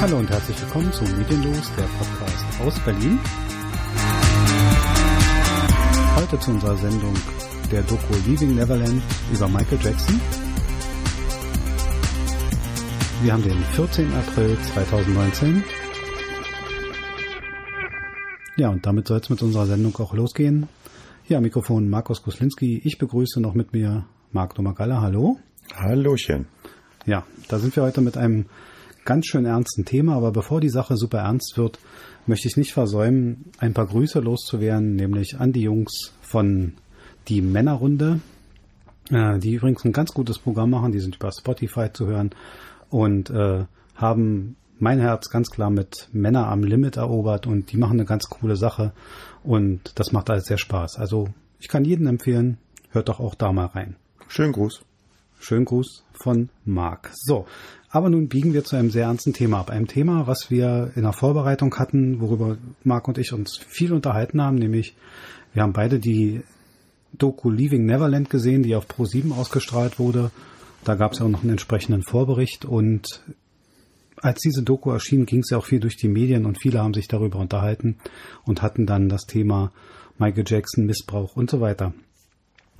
Hallo und herzlich willkommen zu Medienlos, der Podcast aus Berlin. Heute zu unserer Sendung der Doku Leaving Neverland über Michael Jackson. Wir haben den 14. April 2019. Ja, und damit soll es mit unserer Sendung auch losgehen. Hier am Mikrofon Markus Kuslinski. Ich begrüße noch mit mir Marc Domagalla. Hallo. Hallöchen. Ja, da sind wir heute mit einem ganz schön ernsten Thema, aber bevor die Sache super ernst wird, möchte ich nicht versäumen, ein paar Grüße loszuwerden, nämlich an die Jungs von die Männerrunde, äh, die übrigens ein ganz gutes Programm machen, die sind über Spotify zu hören und äh, haben mein Herz ganz klar mit Männer am Limit erobert und die machen eine ganz coole Sache und das macht alles sehr Spaß. Also ich kann jedem empfehlen, hört doch auch da mal rein. Schönen Gruß. Schönen Gruß von Marc. So, aber nun biegen wir zu einem sehr ernsten Thema ab. Einem Thema, was wir in der Vorbereitung hatten, worüber Marc und ich uns viel unterhalten haben, nämlich wir haben beide die Doku Leaving Neverland gesehen, die auf Pro7 ausgestrahlt wurde. Da gab es auch noch einen entsprechenden Vorbericht und als diese Doku erschien, ging es ja auch viel durch die Medien und viele haben sich darüber unterhalten und hatten dann das Thema Michael Jackson, Missbrauch und so weiter.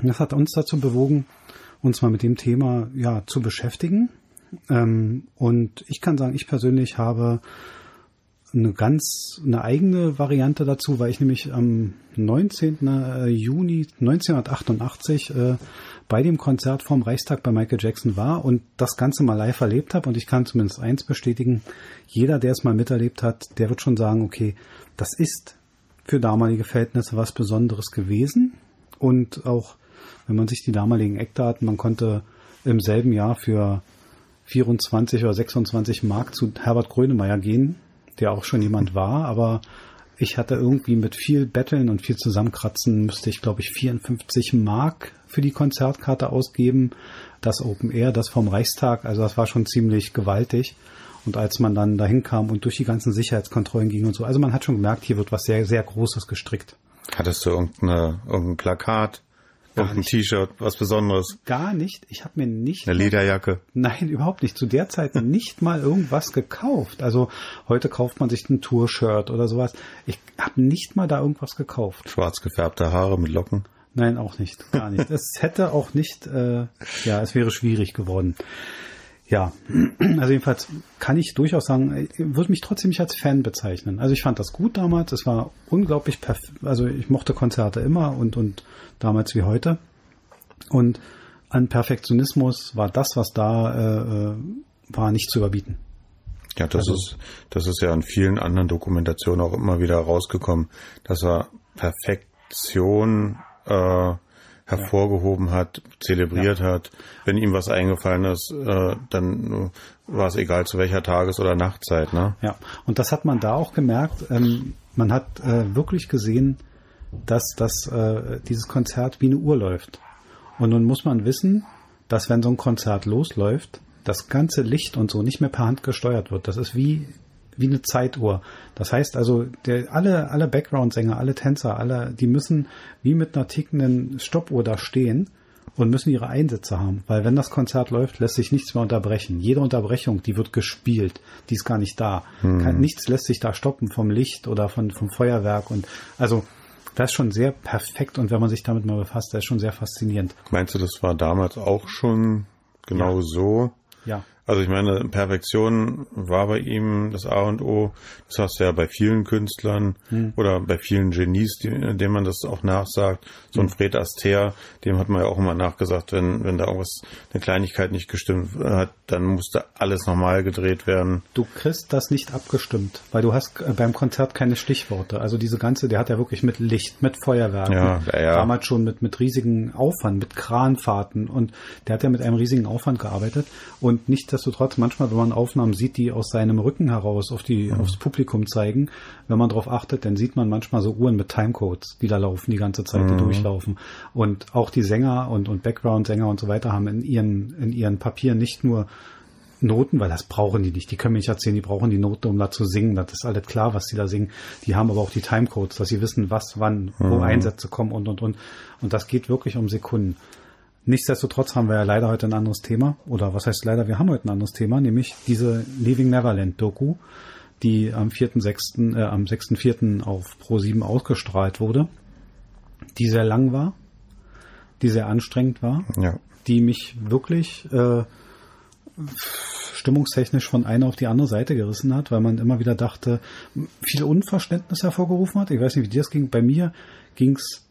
Das hat uns dazu bewogen, uns mal mit dem Thema ja zu beschäftigen ähm, und ich kann sagen, ich persönlich habe eine ganz, eine eigene Variante dazu, weil ich nämlich am 19. Äh, Juni 1988 äh, bei dem Konzert vom Reichstag bei Michael Jackson war und das Ganze mal live erlebt habe. Und ich kann zumindest eins bestätigen, jeder, der es mal miterlebt hat, der wird schon sagen, okay, das ist für damalige Verhältnisse was Besonderes gewesen. Und auch, wenn man sich die damaligen Eckdaten, man konnte im selben Jahr für 24 oder 26 Mark zu Herbert Grönemeyer gehen, der auch schon jemand war, aber ich hatte irgendwie mit viel Betteln und viel Zusammenkratzen müsste ich, glaube ich, 54 Mark für die Konzertkarte ausgeben. Das Open Air, das vom Reichstag, also das war schon ziemlich gewaltig. Und als man dann dahin kam und durch die ganzen Sicherheitskontrollen ging und so, also man hat schon gemerkt, hier wird was sehr, sehr Großes gestrickt. Hattest du irgendeine, irgendein Plakat? Gar ein T-Shirt, was Besonderes. Gar nicht. Ich habe mir nicht. Eine Lederjacke. Nein, überhaupt nicht. Zu der Zeit nicht mal irgendwas gekauft. Also heute kauft man sich ein Tour-Shirt oder sowas. Ich habe nicht mal da irgendwas gekauft. Schwarz gefärbte Haare mit Locken. Nein, auch nicht. Gar nicht. Es hätte auch nicht, äh, ja, es wäre schwierig geworden. Ja, also jedenfalls kann ich durchaus sagen, würde mich trotzdem nicht als Fan bezeichnen. Also ich fand das gut damals, es war unglaublich perfekt, also ich mochte Konzerte immer und, und damals wie heute. Und an Perfektionismus war das, was da äh, äh war, nicht zu überbieten. Ja, das also, ist, das ist ja in vielen anderen Dokumentationen auch immer wieder rausgekommen, dass er Perfektion äh, hervorgehoben hat, zelebriert ja. hat. Wenn ihm was eingefallen ist, äh, dann war es egal zu welcher Tages- oder Nachtzeit. Ne? Ja, und das hat man da auch gemerkt. Ähm, man hat äh, wirklich gesehen, dass das, äh, dieses Konzert wie eine Uhr läuft. Und nun muss man wissen, dass wenn so ein Konzert losläuft, das ganze Licht und so nicht mehr per Hand gesteuert wird. Das ist wie wie eine Zeituhr. Das heißt also, der, alle, alle Background-Sänger, alle Tänzer, alle, die müssen wie mit einer tickenden Stoppuhr da stehen und müssen ihre Einsätze haben. Weil wenn das Konzert läuft, lässt sich nichts mehr unterbrechen. Jede Unterbrechung, die wird gespielt, die ist gar nicht da. Hm. Kein, nichts lässt sich da stoppen vom Licht oder von, vom Feuerwerk und also das ist schon sehr perfekt und wenn man sich damit mal befasst, das ist schon sehr faszinierend. Meinst du, das war damals auch schon genau ja. so? Ja. Also ich meine, Perfektion war bei ihm das A und O. Das hast du ja bei vielen Künstlern hm. oder bei vielen Genies, die, denen man das auch nachsagt. So ein hm. Fred Astaire, dem hat man ja auch immer nachgesagt, wenn, wenn da irgendwas, eine Kleinigkeit nicht gestimmt hat, dann musste alles nochmal gedreht werden. Du kriegst das nicht abgestimmt, weil du hast äh, beim Konzert keine Stichworte. Also diese ganze, der hat ja wirklich mit Licht, mit Feuerwerk, ja, ja. damals schon mit, mit riesigen Aufwand, mit Kranfahrten und der hat ja mit einem riesigen Aufwand gearbeitet und nicht nichtsdestotrotz manchmal, wenn man Aufnahmen sieht, die aus seinem Rücken heraus auf die, mhm. aufs Publikum zeigen, wenn man darauf achtet, dann sieht man manchmal so Uhren mit Timecodes, die da laufen, die ganze Zeit, die mhm. durchlaufen. Und auch die Sänger und, und Background-Sänger und so weiter haben in ihren, in ihren Papieren nicht nur Noten, weil das brauchen die nicht. Die können mir nicht erzählen, die brauchen die Noten, um da zu singen. Das ist alles klar, was die da singen. Die haben aber auch die Timecodes, dass sie wissen, was, wann, wo mhm. Einsätze kommen und, und, und. Und das geht wirklich um Sekunden. Nichtsdestotrotz haben wir ja leider heute ein anderes Thema. Oder was heißt leider, wir haben heute ein anderes Thema, nämlich diese Leaving Neverland Doku, die am 4.6., äh, am 6.4. auf Pro7 ausgestrahlt wurde, die sehr lang war, die sehr anstrengend war, Ja. die mich wirklich äh, stimmungstechnisch von einer auf die andere Seite gerissen hat, weil man immer wieder dachte, viel Unverständnis hervorgerufen hat. Ich weiß nicht, wie dir das ging. Bei mir ging es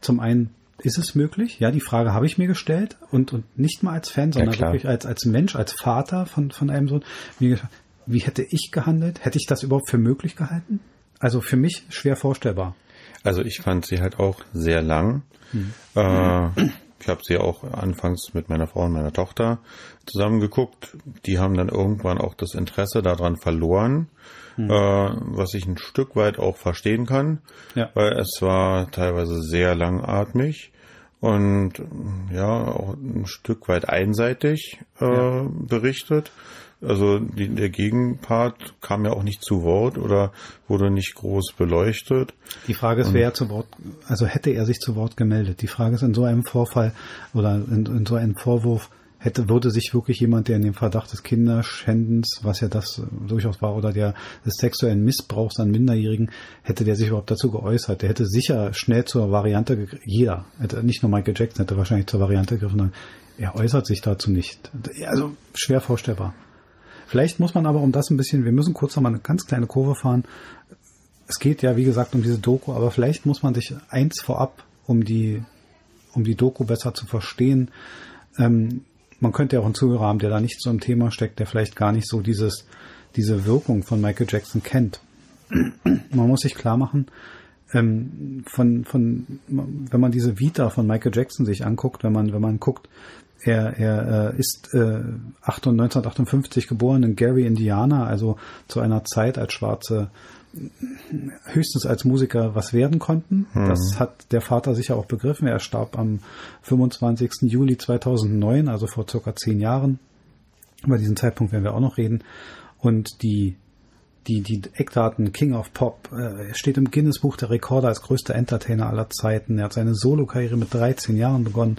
zum einen, ist es möglich? Ja, die Frage habe ich mir gestellt und, und nicht mal als Fan, sondern klar. wirklich als, als Mensch, als Vater von, von einem Sohn. Mir gedacht, Wie hätte ich gehandelt? Hätte ich das überhaupt für möglich gehalten? Also für mich schwer vorstellbar. Also ich fand sie halt auch sehr lang. Äh, ich habe sie auch anfangs mit meiner Frau und meiner Tochter zusammen geguckt. Die haben dann irgendwann auch das Interesse daran verloren, äh, was ich ein Stück weit auch verstehen kann, Ja. weil es war teilweise sehr langatmig und ja auch ein Stück weit einseitig äh, Ja. berichtet. Also die, der Gegenpart kam ja auch nicht zu Wort oder wurde nicht groß beleuchtet. Die Frage ist, wer zu Wort, also hätte er sich zu Wort gemeldet? Die Frage ist in so einem Vorfall oder in, in so einem Vorwurf, hätte, würde sich wirklich jemand, der in dem Verdacht des Kinderschändens, was ja das äh, durchaus war, oder der des sexuellen Missbrauchs an Minderjährigen, hätte der sich überhaupt dazu geäußert? Der hätte sicher schnell zur Variante, jeder, hätte nicht nur Michael Jackson, hätte wahrscheinlich zur Variante gegriffen, er äußert sich dazu nicht. Also schwer vorstellbar. Vielleicht muss man aber um das ein bisschen, wir müssen kurz noch mal eine ganz kleine Kurve fahren. Es geht ja, wie gesagt, um diese Doku, aber vielleicht muss man sich eins vorab, um die, um die Doku besser zu verstehen. Ähm, man könnte ja auch einen Zuhörer haben, der da nicht so im Thema steckt, der vielleicht gar nicht so dieses, diese Wirkung von Michael Jackson kennt. Man muss sich klar machen, ähm, von, von, wenn man diese Vita von Michael Jackson sich anguckt, wenn man, wenn man guckt, er, er äh, ist äh, 8 1958 geboren in Gary, Indiana, also zu einer Zeit, als Schwarze höchstens als Musiker was werden konnten. Das hat der Vater sicher auch begriffen. Er starb am 25. Juli 2009, also vor circa zehn Jahren. Über diesen Zeitpunkt werden wir auch noch reden. Und die, die, die Eckdaten King of Pop, äh, steht im Guinness-Buch der Rekorde als größter Entertainer aller Zeiten. Er hat seine Solokarriere mit 13 Jahren begonnen.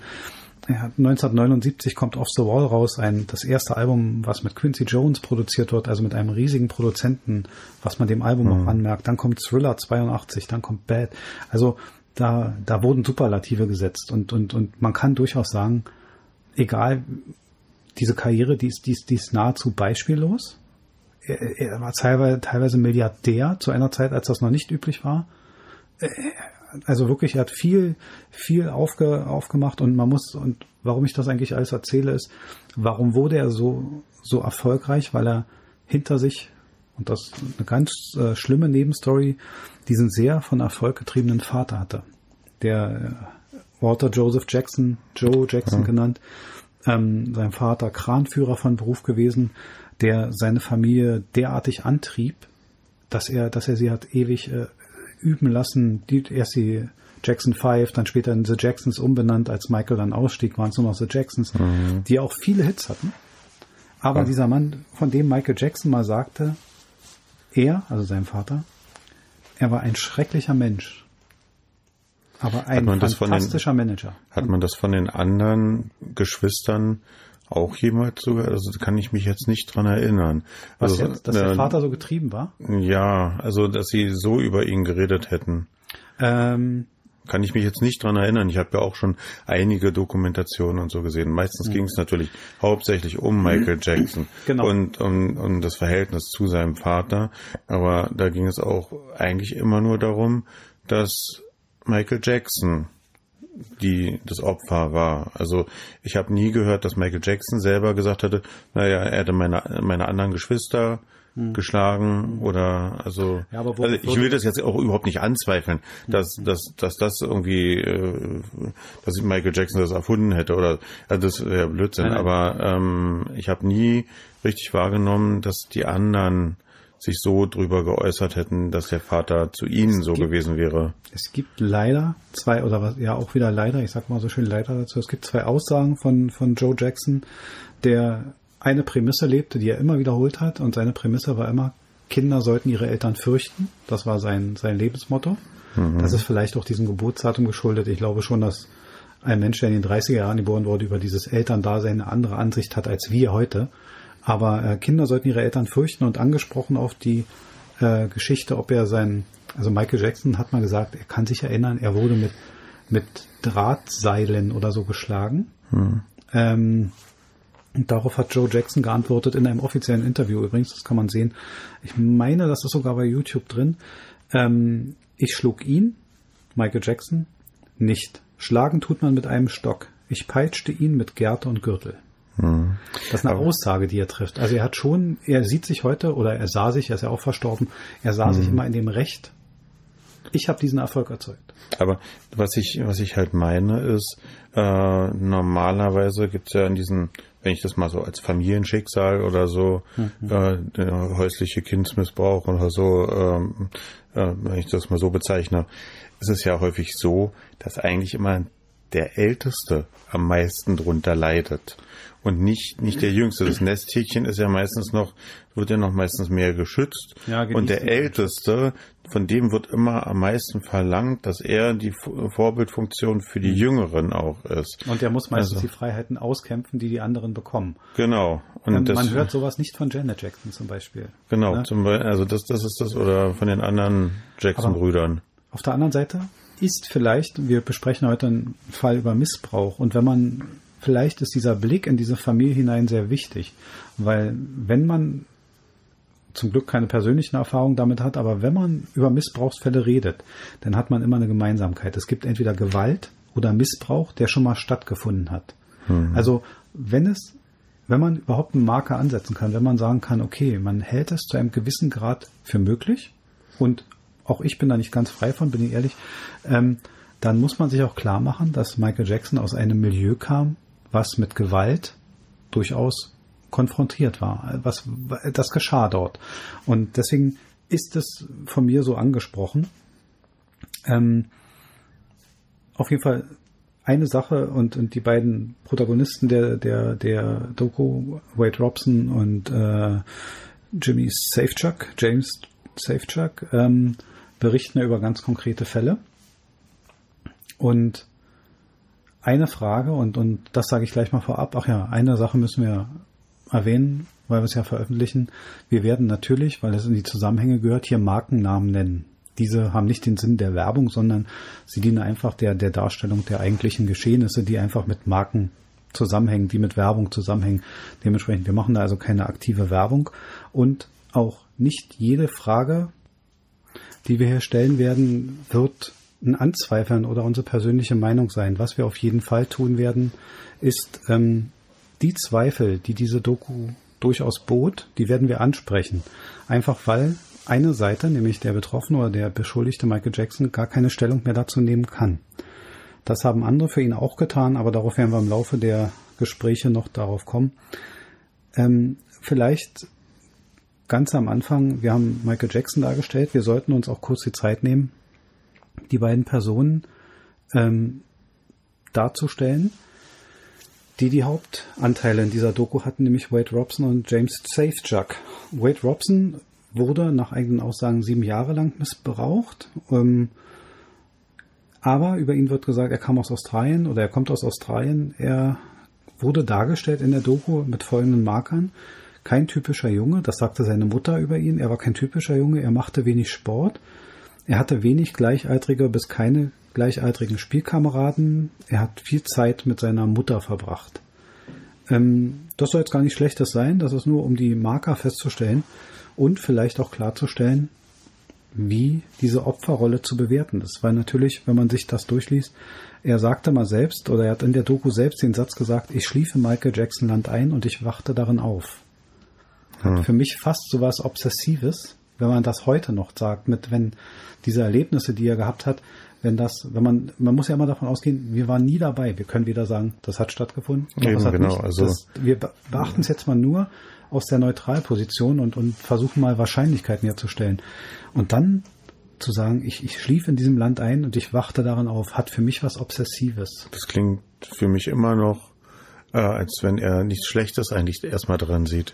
Er hat 1979 kommt Off the Wall raus, ein, das erste Album, was mit Quincy Jones produziert wird, also mit einem riesigen Produzenten, was man dem Album auch anmerkt. Dann kommt Thriller 82, dann kommt Bad. Also da, da wurden Superlative gesetzt und, und, und man kann durchaus sagen, egal, diese Karriere, die ist, die ist, die ist nahezu beispiellos. Er, er war teilweise, teilweise Milliardär zu einer Zeit, als das noch nicht üblich war also wirklich, er hat viel, viel aufge, aufgemacht und man muss, und warum ich das eigentlich alles erzähle, ist, warum wurde er so, so erfolgreich? Weil er hinter sich, und das ist eine ganz äh, schlimme Nebenstory, diesen sehr von Erfolg getriebenen Vater hatte. Der äh, Walter Joseph Jackson, Joe Jackson genannt, ähm, sein Vater Kranführer von Beruf gewesen, der seine Familie derartig antrieb, dass er, dass er sie hat ewig äh, üben lassen. Die, erst die Jackson 5, dann später in The Jacksons umbenannt, als Michael dann ausstieg, waren es nur noch The Jacksons, die auch viele Hits hatten. Aber Ja. dieser Mann, von dem Michael Jackson mal sagte, er, also sein Vater, er war ein schrecklicher Mensch. Aber ein von den- fantastischer Manager. Hat man das von den anderen Geschwistern auch jemals sogar? Also kann ich mich jetzt nicht dran erinnern. Was also, jetzt, dass der äh, Vater so getrieben war? Ja, also dass sie so über ihn geredet hätten. Ähm, Kann ich mich jetzt nicht dran erinnern. Ich habe ja auch schon einige Dokumentationen und so gesehen. Meistens ging es natürlich hauptsächlich um Michael Jackson Genau. und um, um das Verhältnis zu seinem Vater. Aber da ging es auch eigentlich immer nur darum, dass Michael Jackson die das Opfer war. Also ich habe nie gehört, dass Michael Jackson selber gesagt hätte, naja, er hätte meine, meine anderen Geschwister geschlagen oder also, Ja, wo- also ich will das jetzt auch überhaupt nicht anzweifeln, dass, dass, dass das irgendwie, äh, dass Michael Jackson das erfunden hätte oder also das wäre Blödsinn. Nein, nein. Aber ähm, ich habe nie richtig wahrgenommen, dass die anderen sich so drüber geäußert hätten, dass der Vater zu ihnen so gibt- gewesen wäre. Es gibt leider zwei, oder was, ja auch wieder leider, ich sag mal so schön leider dazu, es gibt zwei Aussagen von, von Joe Jackson, der eine Prämisse lebte, die er immer wiederholt hat, und seine Prämisse war immer, Kinder sollten ihre Eltern fürchten. Das war sein, sein Lebensmotto. Das ist vielleicht auch diesem Geburtsdatum geschuldet. Ich glaube schon, dass ein Mensch, der in den 30er Jahren geboren wurde, über dieses Elterndasein eine andere Ansicht hat als wir heute. Aber äh, Kinder sollten ihre Eltern fürchten und angesprochen auf die äh, Geschichte, ob er sein, also Michael Jackson hat mal gesagt, er kann sich erinnern, er wurde mit, mit Drahtseilen oder so geschlagen. Hm. Ähm, und darauf hat Joe Jackson geantwortet in einem offiziellen Interview übrigens, das kann man sehen. Ich meine, das ist sogar bei YouTube drin. Ähm, ich schlug ihn, Michael Jackson, nicht. Schlagen tut man mit einem Stock. Ich peitschte ihn mit Gerte und Gürtel. Hm. Das ist eine Aber Aussage, die er trifft. Also er hat schon, er sieht sich heute oder er sah sich, er ist ja auch verstorben, er sah hm. sich immer in dem Recht. Ich habe diesen Erfolg erzeugt. Aber was ich, was ich halt meine, ist, äh, normalerweise gibt es ja in diesen, wenn ich das mal so als Familienschicksal oder so, mhm. äh, häusliche Kindsmissbrauch oder so, ähm, äh, wenn ich das mal so bezeichne, ist es ja häufig so, dass eigentlich immer der Älteste am meisten drunter leidet und nicht, nicht der Jüngste. Das Nesthäkchen ist ja meistens noch, wird ja noch meistens mehr geschützt. Ja, und der Älteste, von dem wird immer am meisten verlangt, dass er die Vorbildfunktion für die mhm. Jüngeren auch ist. Und der muss meistens also, die Freiheiten auskämpfen, die die anderen bekommen. Genau. Und ähm, das, man hört sowas nicht von Janet Jackson zum Beispiel. Genau, ne? zum Beispiel, also das, das ist das, oder von den anderen Jackson-Brüdern. Auf der anderen Seite ist vielleicht, wir besprechen heute einen Fall über Missbrauch und wenn man vielleicht ist dieser Blick in diese Familie hinein sehr wichtig, weil wenn man zum Glück keine persönlichen Erfahrungen damit hat, aber wenn man über Missbrauchsfälle redet, dann hat man immer eine Gemeinsamkeit. Es gibt entweder Gewalt oder Missbrauch, der schon mal stattgefunden hat. Mhm. Also wenn es, wenn man überhaupt einen Marker ansetzen kann, wenn man sagen kann, okay, man hält es zu einem gewissen Grad für möglich und auch ich bin da nicht ganz frei von, bin ich ehrlich, ähm, dann muss man sich auch klar machen, dass Michael Jackson aus einem Milieu kam, was mit Gewalt durchaus konfrontiert war. Was, das geschah dort. Und deswegen ist es von mir so angesprochen. Ähm, auf jeden Fall eine Sache und, und die beiden Protagonisten der, der, der Doku, Wade Robson und äh, Jimmy Safechuck, James Safechuck, ähm, berichten über ganz konkrete Fälle. Und eine Frage und, und das sage ich gleich mal vorab. Ach ja, eine Sache müssen wir erwähnen, weil wir es ja veröffentlichen. Wir werden natürlich, weil es in die Zusammenhänge gehört, hier Markennamen nennen. Diese haben nicht den Sinn der Werbung, sondern sie dienen einfach der, der Darstellung der eigentlichen Geschehnisse, die einfach mit Marken zusammenhängen, die mit Werbung zusammenhängen. Dementsprechend, wir machen da also keine aktive Werbung und auch nicht jede Frage, die wir hier stellen werden, wird ein Anzweifeln oder unsere persönliche Meinung sein. Was wir auf jeden Fall tun werden, ist ähm, die Zweifel, die diese Doku durchaus bot, die werden wir ansprechen. Einfach weil eine Seite, nämlich der Betroffene oder der beschuldigte Michael Jackson, gar keine Stellung mehr dazu nehmen kann. Das haben andere für ihn auch getan, aber darauf werden wir im Laufe der Gespräche noch darauf kommen. Ähm, vielleicht ganz am Anfang, wir haben Michael Jackson dargestellt, wir sollten uns auch kurz die Zeit nehmen, die beiden Personen ähm, darzustellen, die die Hauptanteile in dieser Doku hatten, nämlich Wade Robson und James Safechuck. Wade Robson wurde nach eigenen Aussagen sieben Jahre lang missbraucht. Ähm, aber über ihn wird gesagt, er kam aus Australien oder er kommt aus Australien. Er wurde dargestellt in der Doku mit folgenden Markern. Kein typischer Junge, das sagte seine Mutter über ihn. Er war kein typischer Junge, er machte wenig Sport. Er hatte wenig gleichaltrige bis keine gleichaltrigen Spielkameraden. Er hat viel Zeit mit seiner Mutter verbracht. Ähm, das soll jetzt gar nicht schlechtes sein, das ist nur, um die Marker festzustellen und vielleicht auch klarzustellen, wie diese Opferrolle zu bewerten ist. Weil natürlich, wenn man sich das durchliest, er sagte mal selbst, oder er hat in der Doku selbst den Satz gesagt, ich schliefe Michael Jackson Land ein und ich wachte darin auf. Hm. Für mich fast so was Obsessives, wenn man das heute noch sagt, mit wenn diese Erlebnisse, die er gehabt hat, wenn das, wenn man, man muss ja immer davon ausgehen, wir waren nie dabei. Wir können wieder sagen, das hat stattgefunden. Eben, das hat genau, nicht. also das, wir beachten es jetzt mal nur aus der Neutralposition und, und versuchen mal Wahrscheinlichkeiten herzustellen. Und dann zu sagen, ich, ich schlief in diesem Land ein und ich wachte daran auf, hat für mich was Obsessives. Das klingt für mich immer noch, äh, als wenn er nichts Schlechtes eigentlich erstmal dran sieht.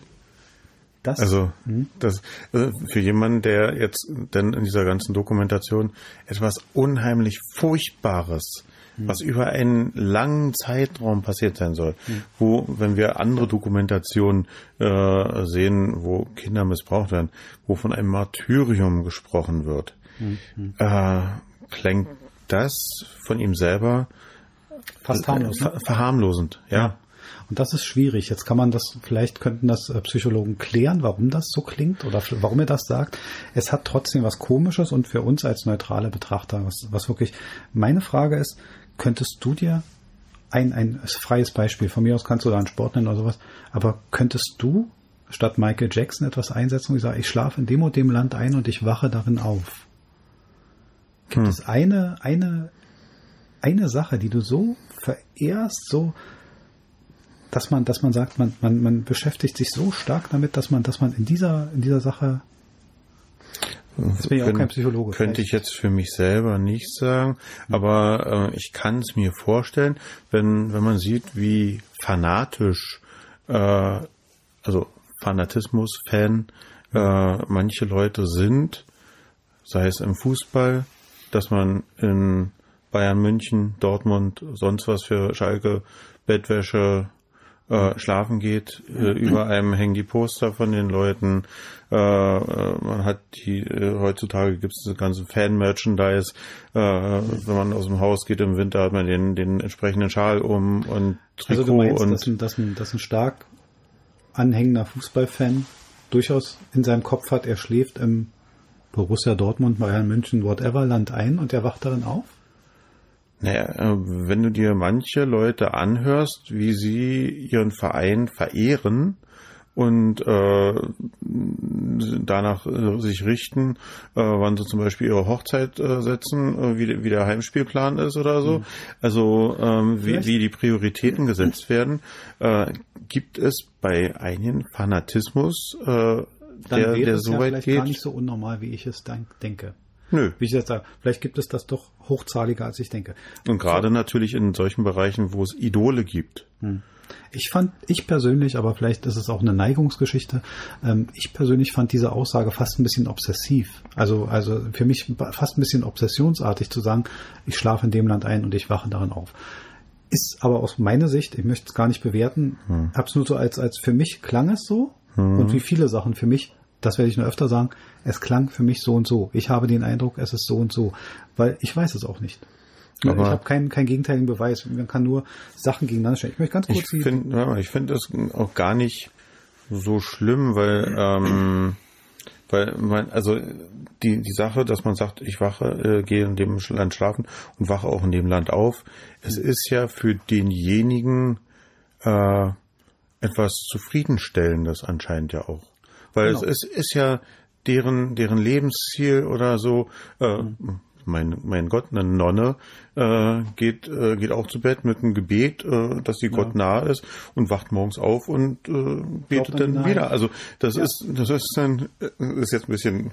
Das, also, hm? das, also für jemanden, der jetzt denn in dieser ganzen Dokumentation etwas unheimlich Furchtbares mhm. was über einen langen Zeitraum passiert sein soll, mhm. wo, wenn wir andere Dokumentationen äh, sehen, wo Kinder missbraucht werden, wo von einem Martyrium gesprochen wird, mhm. äh, klingt das von ihm selber fast harmlos, ver verharmlosend, ja. Und das ist schwierig. Jetzt kann man das, vielleicht könnten das äh, Psychologen klären, warum das so klingt oder warum er das sagt. Es hat trotzdem was Komisches und für uns als neutrale Betrachter, was, was wirklich, meine Frage ist, könntest du dir ein, ein freies Beispiel, von mir aus kannst du da einen Sport nennen oder sowas, aber könntest du statt Michael Jackson etwas einsetzen und ich sage, ich schlafe in dem und dem Land ein und ich wache darin auf? Gibt hm. es eine, eine, eine Sache, die du so verehrst, so, dass man, dass man sagt, man, man, man beschäftigt sich so stark damit, dass man, dass man in dieser, in dieser Sache das bin ich auch kein Psychologe. Könnte vielleicht. ich jetzt für mich selber nicht sagen, aber äh, ich kann es mir vorstellen, wenn, wenn man sieht, wie fanatisch, äh, also Fanatismus-Fan äh, manche Leute sind, sei es im Fußball, dass man in Bayern München, Dortmund, sonst was für Schalke, Bettwäsche, äh, schlafen geht. Äh, über einem hängen die Poster von den Leuten. Äh, äh man hat die, äh, heutzutage gibt es das ganze Fan-Merchandise. Äh, wenn man aus dem Haus geht im Winter, hat man den, den entsprechenden Schal um und Trikot. Also du meinst, und dass, ein, dass, ein, dass ein stark anhängender Fußballfan durchaus in seinem Kopf hat, er schläft im Borussia Dortmund, Bayern München, whatever Land ein und er wacht darin auf? Naja, äh, wenn du dir manche Leute anhörst, wie sie ihren Verein verehren und äh, danach äh, sich richten, äh, wann sie zum Beispiel ihre Hochzeit äh, setzen, äh, wie, wie der Heimspielplan ist oder so, mhm. also ähm, wie, wie die Prioritäten gesetzt werden, gibt es bei einigen Fanatismus, Dann der, der so ja weit geht. gar nicht so unnormal, wie ich es denke. Nö. Wie ich jetzt sage, vielleicht gibt es das doch hochzahliger, als ich denke. Und gerade so. natürlich in solchen Bereichen, wo es Idole gibt. Hm. Ich fand, ich persönlich, aber vielleicht ist es auch eine Neigungsgeschichte, ähm, ich persönlich fand diese Aussage fast ein bisschen obsessiv. Also, also für mich fast ein bisschen obsessionsartig zu sagen, ich schlafe in dem Land ein und ich wache darin auf. Ist aber aus meiner Sicht, ich möchte es gar nicht bewerten, hm. nur so als, als für mich klang es so hm. und wie viele Sachen für mich das werde ich nur öfter sagen, es klang für mich so und so. Ich habe den Eindruck, es ist so und so, weil ich weiß es auch nicht. Aber ich habe keinen, keinen gegenteiligen Beweis. Man kann nur Sachen gegeneinander stellen. Ich möchte ganz kurz Ich finde ja, ich finde das auch gar nicht so schlimm, weil ähm, weil man also die die Sache, dass man sagt, ich wache, äh, gehe in dem Land schlafen und wache auch in dem Land auf. Es ist ja für denjenigen äh, etwas zufriedenstellendes anscheinend ja auch. Weil genau. es ist, ja deren, deren Lebensziel oder so, äh, mhm mein, mein Gott, eine Nonne äh, geht, äh, geht auch zu Bett mit einem Gebet, äh, dass sie ja. Gott nahe ist und wacht morgens auf und äh, betet dann, dann wieder. Also das ja. ist das ist dann äh, ist jetzt ein bisschen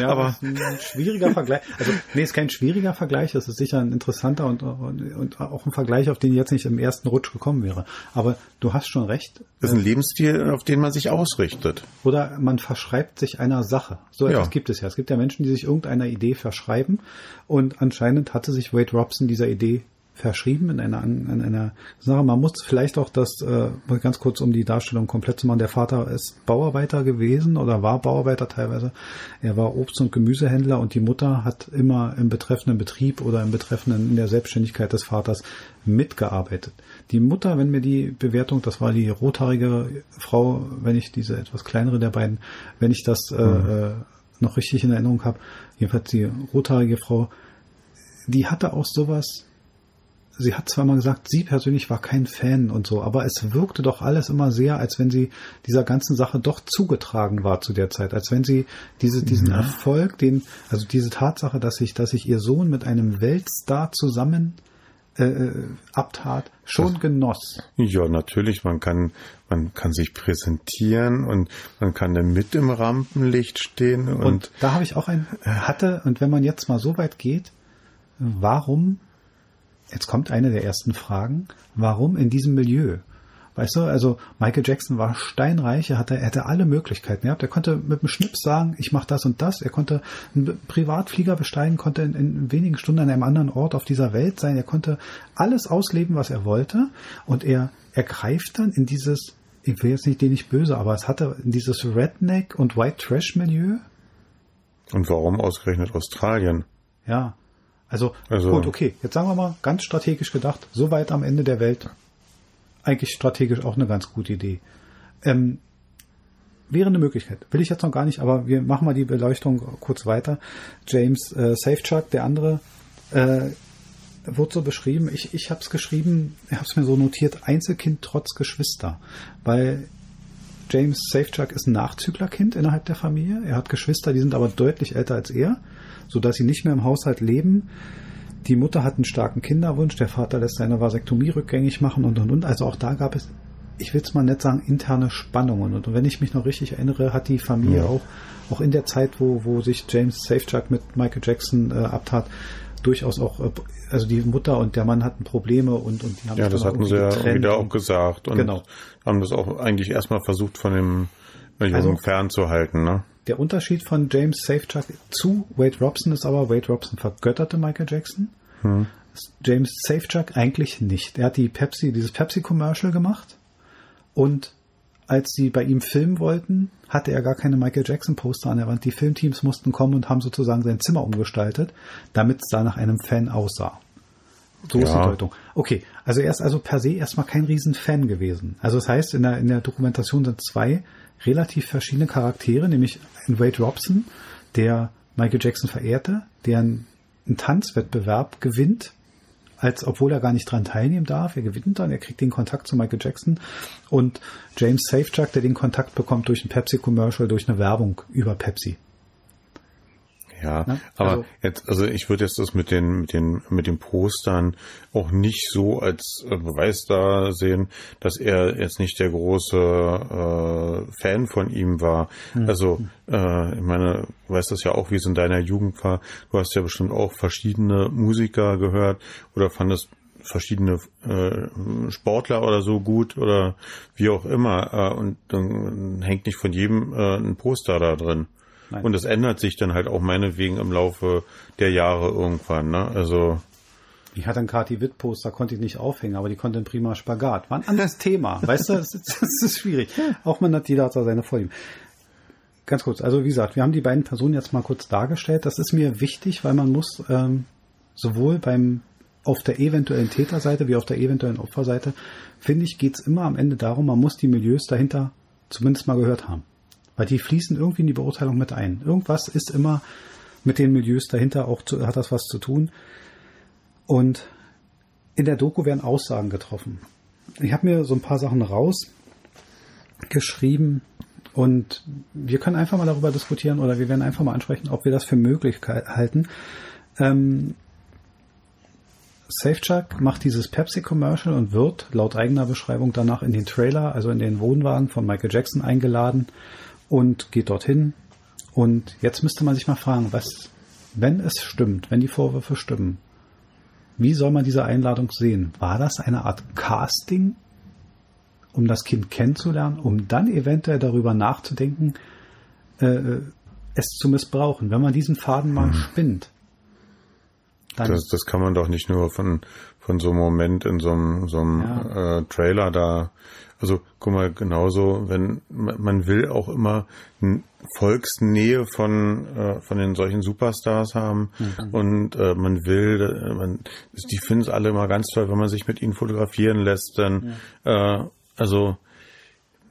ja, aber ein schwieriger Vergleich. Also nee, ist kein schwieriger Vergleich, das ist sicher ein interessanter und, und, und auch ein Vergleich, auf den ich jetzt nicht im ersten Rutsch gekommen wäre. Aber du hast schon recht. Das ist ein Lebensstil, auf den man sich ausrichtet. Oder man verschreibt sich einer Sache. So etwas gibt es ja. Es gibt ja Menschen, die sich irgendeiner Idee verschreiben. Und anscheinend hatte sich Wade Robson dieser Idee verschrieben in einer, in einer Sache. Man muss vielleicht auch das, äh, ganz kurz um die Darstellung komplett zu machen, der Vater ist Bauarbeiter gewesen oder war Bauarbeiter teilweise. Er war Obst- und Gemüsehändler und die Mutter hat immer im betreffenden Betrieb oder im betreffenden, in der Selbstständigkeit des Vaters mitgearbeitet. Die Mutter, wenn mir die Bewertung, das war die rothaarige Frau, wenn ich diese etwas kleinere der beiden, wenn ich das äh, mhm. äh, noch richtig in Erinnerung habe, jedenfalls die rothaarige Frau, die hatte auch sowas, sie hat zwar mal gesagt, sie persönlich war kein Fan und so, aber es wirkte doch alles immer sehr, als wenn sie dieser ganzen Sache doch zugetragen war zu der Zeit, als wenn sie diese, diesen ja. Erfolg, den, also diese Tatsache, dass sich, dass sich ihr Sohn mit einem Weltstar zusammen äh, äh abtat, schon das, genoss. Ja, natürlich, man kann, man kann sich präsentieren und man kann dann mit im Rampenlicht stehen. Und, und da habe ich auch ein, hatte, und wenn man jetzt mal so weit geht, warum, jetzt kommt eine der ersten Fragen, warum in diesem Milieu? Weißt du, also Michael Jackson war steinreich, er hatte, er hatte alle Möglichkeiten gehabt. Er konnte mit einem Schnips sagen, ich mache das und das. Er konnte einen Privatflieger besteigen, konnte in, in wenigen Stunden an einem anderen Ort auf dieser Welt sein. Er konnte alles ausleben, was er wollte. Und er, er greift dann in dieses, ich will jetzt nicht den nicht böse, aber es hatte in dieses Redneck und White Trash Milieu. Und warum ausgerechnet Australien? Ja. Also, also gut, okay, jetzt sagen wir mal ganz strategisch gedacht, so weit am Ende der Welt eigentlich strategisch auch eine ganz gute Idee. Ähm, wäre eine Möglichkeit. Will ich jetzt noch gar nicht, aber wir machen mal die Beleuchtung kurz weiter. James äh, Safechuck, der andere, äh, wurde so beschrieben. Ich, ich habe es geschrieben, ich habe es mir so notiert, Einzelkind trotz Geschwister. Weil James Safechuck ist ein Nachzüglerkind innerhalb der Familie. Er hat Geschwister, die sind aber deutlich älter als er, sodass sie nicht mehr im Haushalt leben. Die Mutter hat einen starken Kinderwunsch, der Vater lässt seine Vasektomie rückgängig machen und und und. Also auch da gab es, ich will es mal nett sagen, interne Spannungen. Und wenn ich mich noch richtig erinnere, hat die Familie ja. auch, auch in der Zeit, wo, wo sich James Safechuck mit Michael Jackson äh, abtat, durchaus auch, äh, also die Mutter und der Mann hatten Probleme und, und die haben Ja, das hatten sie ja wieder auch gesagt und genau. haben das auch eigentlich erstmal versucht von dem Jungen also, fernzuhalten, ne? Der Unterschied von James Safechuck zu Wade Robson ist aber, Wade Robson vergötterte Michael Jackson. Hm. James Safechuck eigentlich nicht. Er hat die Pepsi, dieses Pepsi-Commercial gemacht und als sie bei ihm filmen wollten, hatte er gar keine Michael Jackson Poster an der Wand. Die Filmteams mussten kommen und haben sozusagen sein Zimmer umgestaltet, damit es da nach einem Fan aussah. So ja. ist die Deutung. Okay, also er ist also per se erstmal kein Riesenfan gewesen. Also das heißt, in der, in der Dokumentation sind zwei relativ verschiedene Charaktere, nämlich ein Wade Robson, der Michael Jackson verehrte, der einen, einen Tanzwettbewerb gewinnt, als obwohl er gar nicht dran teilnehmen darf. Er gewinnt dann, er kriegt den Kontakt zu Michael Jackson und James Safechuck, der den Kontakt bekommt durch ein Pepsi-Commercial, durch eine Werbung über Pepsi. Ja, ne? aber also, jetzt, also ich würde jetzt das mit den, mit den, mit den Postern auch nicht so als äh, Beweis da sehen, dass er jetzt nicht der große äh, Fan von ihm war. Mhm. Also, äh, ich meine, du weißt das ja auch, wie es in deiner Jugend war. Du hast ja bestimmt auch verschiedene Musiker gehört oder fandest verschiedene äh, Sportler oder so gut oder wie auch immer äh, und dann hängt nicht von jedem äh, ein Poster da drin. Nein. Und es ändert sich dann halt auch meinetwegen im Laufe der Jahre irgendwann. Ne? Also ich hatte einen Kati Witt Poster, konnte ich nicht aufhängen, aber die konnte ein prima Spagat. War ein anderes Thema. Weißt du, das ist, das ist schwierig. Auch man hat jeder hat seine Vorlieben. Ganz kurz, also wie gesagt, wir haben die beiden Personen jetzt mal kurz dargestellt. Das ist mir wichtig, weil man muss ähm, sowohl beim auf der eventuellen Täterseite wie auf der eventuellen Opferseite, finde ich, geht es immer am Ende darum, man muss die Milieus dahinter zumindest mal gehört haben. Weil die fließen irgendwie in die Beurteilung mit ein. Irgendwas ist immer mit den Milieus dahinter auch zu, hat das was zu tun. Und in der Doku werden Aussagen getroffen. Ich habe mir so ein paar Sachen rausgeschrieben und wir können einfach mal darüber diskutieren oder wir werden einfach mal ansprechen, ob wir das für möglich halten. Ähm, Safechuck macht dieses Pepsi-Commercial und wird laut eigener Beschreibung danach in den Trailer, also in den Wohnwagen von Michael Jackson eingeladen und geht dorthin. Und jetzt müsste man sich mal fragen, was, wenn es stimmt, wenn die Vorwürfe stimmen, wie soll man diese Einladung sehen? War das eine Art Casting, um das Kind kennenzulernen, um dann eventuell darüber nachzudenken, äh, es zu missbrauchen? Wenn man diesen Faden mal hm. spinnt. Dann das, das kann man doch nicht nur von, von so einem Moment in so einem, so einem ja. äh, Trailer da also guck mal, genauso, wenn man will auch immer Volksnähe von äh, von den solchen Superstars haben mhm. und äh, man will, äh, man, die finden es alle immer ganz toll, wenn man sich mit ihnen fotografieren lässt. Dann ja. äh, also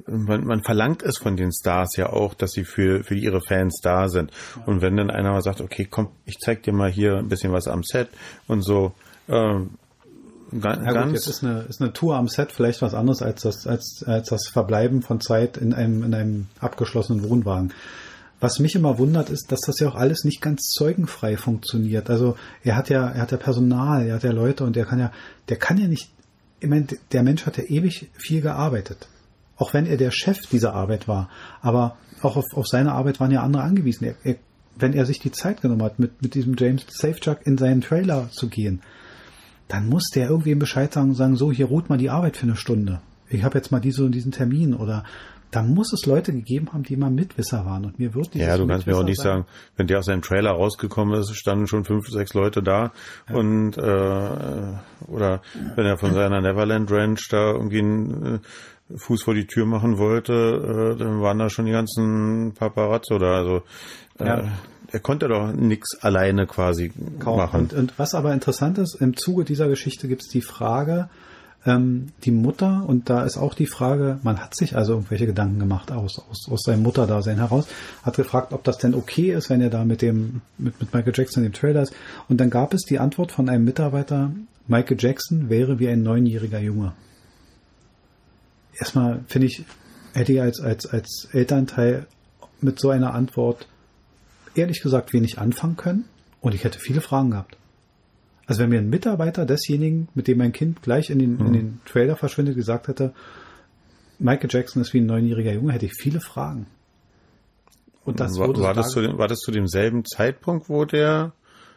man, man verlangt es von den Stars ja auch, dass sie für, für ihre Fans da sind. Ja. Und wenn dann einer mal sagt, okay, komm, ich zeig dir mal hier ein bisschen was am Set und so, äh, Ganz, ja, gut, jetzt ist eine, ist eine Tour am Set vielleicht was anderes als das, als, als das Verbleiben von Zeit in einem, in einem abgeschlossenen Wohnwagen. Was mich immer wundert, ist, dass das ja auch alles nicht ganz zeugenfrei funktioniert. Also er hat ja, er hat ja Personal, er hat ja Leute und der kann ja, der kann ja nicht, ich meine, der Mensch hat ja ewig viel gearbeitet. Auch wenn er der Chef dieser Arbeit war. Aber auch auf, auf seine Arbeit waren ja andere angewiesen. Er, er, wenn er sich die Zeit genommen hat, mit, mit diesem James Safechuck in seinen Trailer zu gehen, dann muss der irgendwem Bescheid sagen und sagen, so, hier ruht mal die Arbeit für eine Stunde. ich habe jetzt mal diese und diesen Termin oder da muss es Leute gegeben haben, die mal Mitwisser waren. Und mir wird dieses Ja, du kannst mir auch nicht sagen, wenn der aus seinem Trailer rausgekommen ist, standen schon fünf, sechs Leute da ja. und äh, oder wenn er von seiner Neverland Ranch da irgendwie einen äh, Fuß vor die Tür machen wollte, äh, dann waren da schon die ganzen Paparazzo da. Also äh, ja. Er konnte doch nichts alleine quasi Kaum. machen. Und, und was aber interessant ist, im Zuge dieser Geschichte gibt es die Frage, ähm, die Mutter, und da ist auch die Frage, man hat sich also irgendwelche Gedanken gemacht aus, aus, aus seinem Mutterdasein heraus, hat gefragt, ob das denn okay ist, wenn er da mit dem, mit, mit Michael Jackson im Trailer ist. Und dann gab es die Antwort von einem Mitarbeiter, Michael Jackson wäre wie ein neunjähriger Junge. Erstmal finde ich, hätte ich als, als, als Elternteil mit so einer Antwort ehrlich gesagt wenig anfangen können und ich hätte viele Fragen gehabt. Also wenn mir ein Mitarbeiter desjenigen, mit dem mein Kind gleich in den, mhm. in den Trailer verschwindet, gesagt hätte, Michael Jackson ist wie ein neunjähriger Junge, hätte ich viele Fragen. Und das war, war, das zu dem, war das zu demselben Zeitpunkt, wo der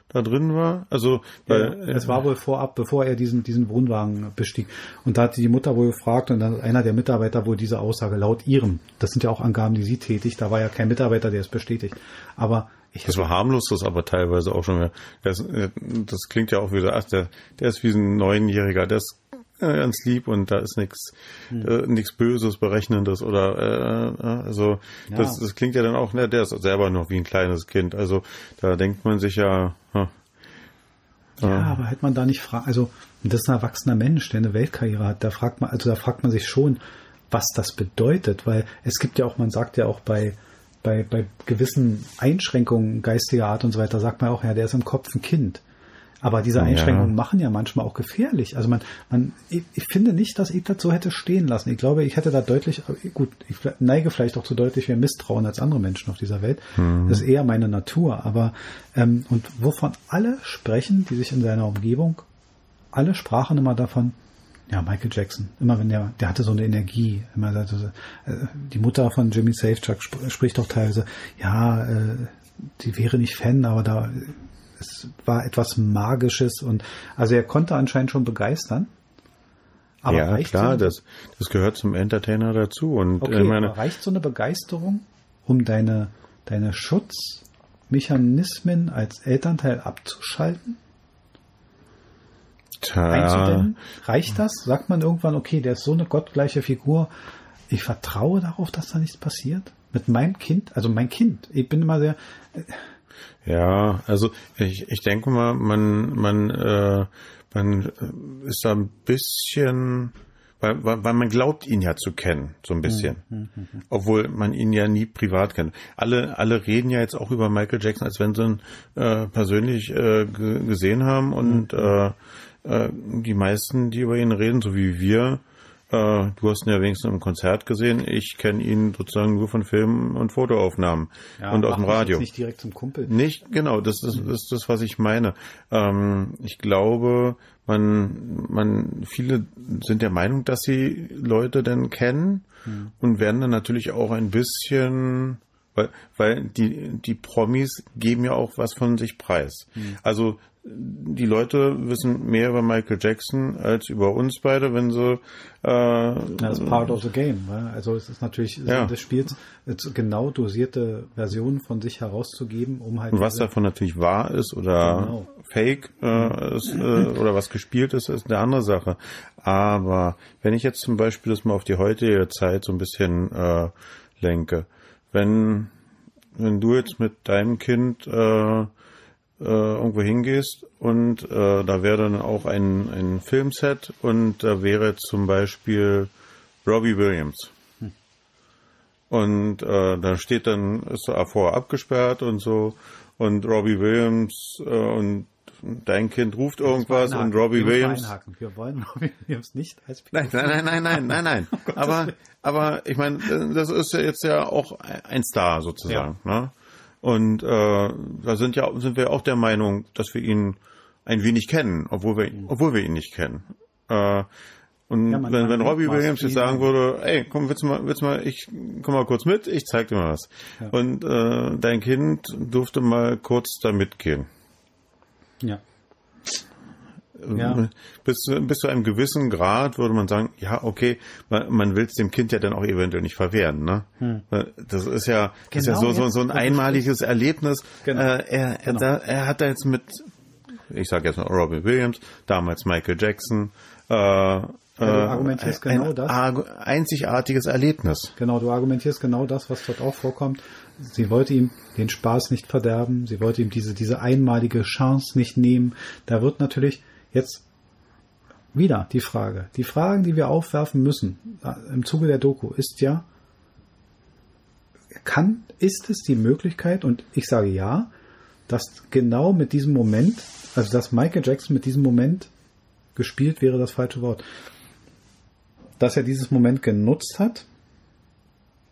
da drin war? Also, weil, ja, es war wohl vorab, bevor er diesen, diesen Wohnwagen bestieg. Und da hat die Mutter wohl gefragt und dann einer der Mitarbeiter wohl diese Aussage laut ihrem. Das sind ja auch Angaben, die sie tätigt. Da war ja kein Mitarbeiter, der es bestätigt. Aber ich das war harmlos, das aber teilweise auch schon. Das, das klingt ja auch wieder, ach, der, der ist wie ein Neunjähriger, der ist ganz lieb und da ist nichts hm. äh, nichts Böses, Berechnendes oder äh, äh, also ja. das, das klingt ja dann auch, ne, der ist selber noch wie ein kleines Kind. Also da denkt man sich ja. Hm, ja, äh, aber hätte man da nicht fragen, also das ist ein erwachsener Mensch, der eine Weltkarriere hat, da fragt man, also da fragt man sich schon, was das bedeutet, weil es gibt ja auch, man sagt ja auch bei bei, bei gewissen Einschränkungen geistiger Art und so weiter sagt man auch, ja, der ist im Kopf ein Kind. Aber diese Einschränkungen ja. machen ja manchmal auch gefährlich. Also man, man, ich, ich, finde nicht, dass ich das so hätte stehen lassen. Ich glaube, ich hätte da deutlich, gut, ich neige vielleicht auch zu deutlich mehr Misstrauen als andere Menschen auf dieser Welt. Mhm. Das ist eher meine Natur. Aber ähm, und wovon alle sprechen, die sich in seiner Umgebung, alle sprachen immer davon, ja, Michael Jackson. Immer wenn der, der hatte so eine Energie. Immer also, die Mutter von Jimmy Safechuck spricht auch teilweise, ja, äh, die wäre nicht Fan, aber da es war etwas Magisches und also er konnte anscheinend schon begeistern. Aber ja, klar, so das, das gehört zum Entertainer dazu. Und okay, ich meine, reicht so eine Begeisterung, um deine, deine Schutzmechanismen als Elternteil abzuschalten? einzudämmen? Reicht das? Sagt man irgendwann, okay, der ist so eine gottgleiche Figur, ich vertraue darauf, dass da nichts passiert? Mit meinem Kind, also mein Kind, ich bin immer sehr. Ja, also ich, ich denke mal, man, man, äh, man ist da ein bisschen, weil, weil, weil man glaubt ihn ja zu kennen, so ein bisschen. Mhm. Obwohl man ihn ja nie privat kennt. Alle, alle reden ja jetzt auch über Michael Jackson, als wenn sie ihn äh, persönlich äh, gesehen haben und mhm. äh, äh, die meisten, die über ihn reden, so wie wir, äh, du hast ihn ja wenigstens im Konzert gesehen. Ich kenne ihn sozusagen nur von Filmen und Fotoaufnahmen ja, und aus dem Radio. Nicht direkt zum Kumpel. Nicht, genau, das, das, das ist das, was ich meine. Ähm, ich glaube, man, man, viele sind der Meinung, dass sie Leute denn kennen hm. und werden dann natürlich auch ein bisschen weil, weil die, die Promis geben ja auch was von sich preis. Hm. Also die Leute wissen mehr über Michael Jackson als über uns beide, wenn sie. Äh, das ist part of the game. Ne? Also es ist natürlich ja. des Spiels genau dosierte Versionen von sich herauszugeben, um halt. Und was davon natürlich wahr ist oder genau. Fake äh, ist, äh, oder was gespielt ist, ist eine andere Sache. Aber wenn ich jetzt zum Beispiel das mal auf die heutige Zeit so ein bisschen äh, lenke, wenn wenn du jetzt mit deinem Kind äh, äh, irgendwo hingehst und äh, da wäre dann auch ein, ein Filmset und da wäre zum Beispiel Robbie Williams. Hm. Und äh, da steht dann, ist er vorher abgesperrt und so und Robbie Williams äh, und dein Kind ruft irgendwas und Robbie Wir Williams. Wir wollen Robbie Williams nicht als Nein, nein, nein, nein, nein, nein, oh aber, aber ich meine, das ist ja jetzt ja auch ein Star sozusagen. Ja. Ne? Und äh, da sind ja sind wir auch der Meinung, dass wir ihn ein wenig kennen, obwohl wir mhm. obwohl wir ihn nicht kennen. Äh, und ja, wenn, wenn Robbie Williams jetzt sagen würde, ey, komm, willst du mal, willst du mal, ich komm mal kurz mit, ich zeig dir mal was. Ja. Und äh, dein Kind durfte mal kurz da mitgehen. Ja. Ja. bis, bis zu einem gewissen Grad würde man sagen, ja, okay, man, man will es dem Kind ja dann auch eventuell nicht verwehren. Ne? Hm. Das ist ja, genau, ist ja so, so, so ein einmaliges Erlebnis. Genau. Äh, er, genau. er, er hat da jetzt mit, ich sage jetzt mal Robin Williams, damals Michael Jackson, äh, ja, du äh, argumentierst ein, genau das. einzigartiges Erlebnis. Genau, du argumentierst genau das, was dort auch vorkommt. Sie wollte ihm den Spaß nicht verderben, sie wollte ihm diese, diese einmalige Chance nicht nehmen. Da wird natürlich jetzt wieder die Frage. Die Fragen, die wir aufwerfen müssen äh, im Zuge der Doku, ist ja, kann, ist es die Möglichkeit, und ich sage ja, dass genau mit diesem Moment, also dass Michael Jackson mit diesem Moment gespielt wäre das falsche Wort, dass er dieses Moment genutzt hat,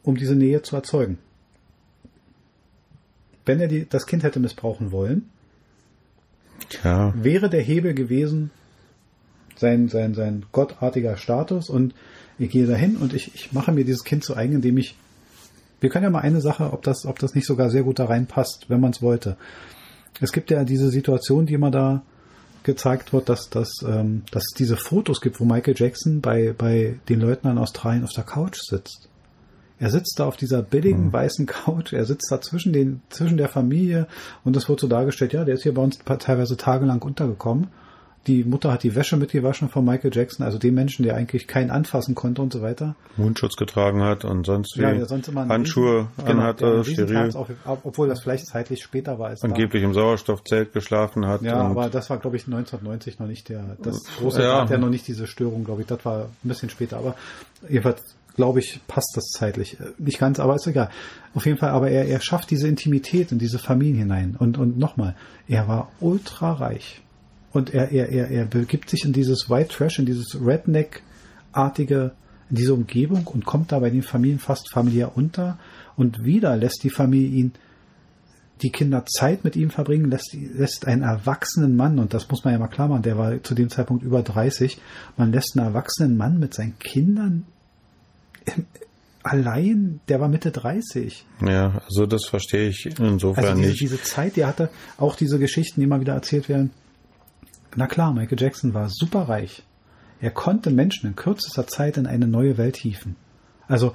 um diese Nähe zu erzeugen. Wenn er die, das Kind hätte missbrauchen wollen, ja. wäre der Hebel gewesen, sein, sein, sein gottartiger Status und ich gehe dahin und ich, ich mache mir dieses Kind zu eigen, indem ich, wir können ja mal eine Sache, ob das, ob das nicht sogar sehr gut da reinpasst, wenn man es wollte. Es gibt ja diese Situation, die immer da gezeigt wird, dass, dass, ähm, dass es diese Fotos gibt, wo Michael Jackson bei, bei den Leuten in Australien auf der Couch sitzt. Er sitzt da auf dieser billigen mhm. weißen Couch, er sitzt da zwischen den, zwischen der Familie und es wird so dargestellt, ja, der ist hier bei uns teilweise tagelang untergekommen die Mutter hat die Wäsche mitgewaschen von Michael Jackson, also dem Menschen, der eigentlich keinen anfassen konnte und so weiter. Mundschutz getragen hat und sonst wie ja, sonst immer Handschuhe Riesen, genau, anhatte, steril. Auf, obwohl das vielleicht zeitlich später war. Als Angeblich da. im Sauerstoffzelt geschlafen hat. Ja, aber das war, glaube ich, 1990 noch nicht der, das große ja. hat ja noch nicht diese Störung, glaube ich. Das war ein bisschen später, aber jedenfalls glaube ich, passt das zeitlich. Nicht ganz, aber ist egal. Auf jeden Fall, aber er, er schafft diese Intimität in diese Familien hinein. Und, und nochmal, er war ultra reich. Und er, er, er, er begibt sich in dieses White Trash, in dieses Redneck-artige, in diese Umgebung und kommt da bei den Familien fast familiär unter. Und wieder lässt die Familie ihn, die Kinder Zeit mit ihm verbringen, lässt, lässt einen erwachsenen Mann, und das muss man ja mal klar machen, der war zu dem Zeitpunkt über 30, man lässt einen erwachsenen Mann mit seinen Kindern allein, der war Mitte 30. Ja, also das verstehe ich insofern also diese, nicht. Diese Zeit, die hatte auch diese Geschichten, die immer wieder erzählt werden, na klar, Michael Jackson war superreich. Er konnte Menschen in kürzester Zeit in eine neue Welt hieven. Also,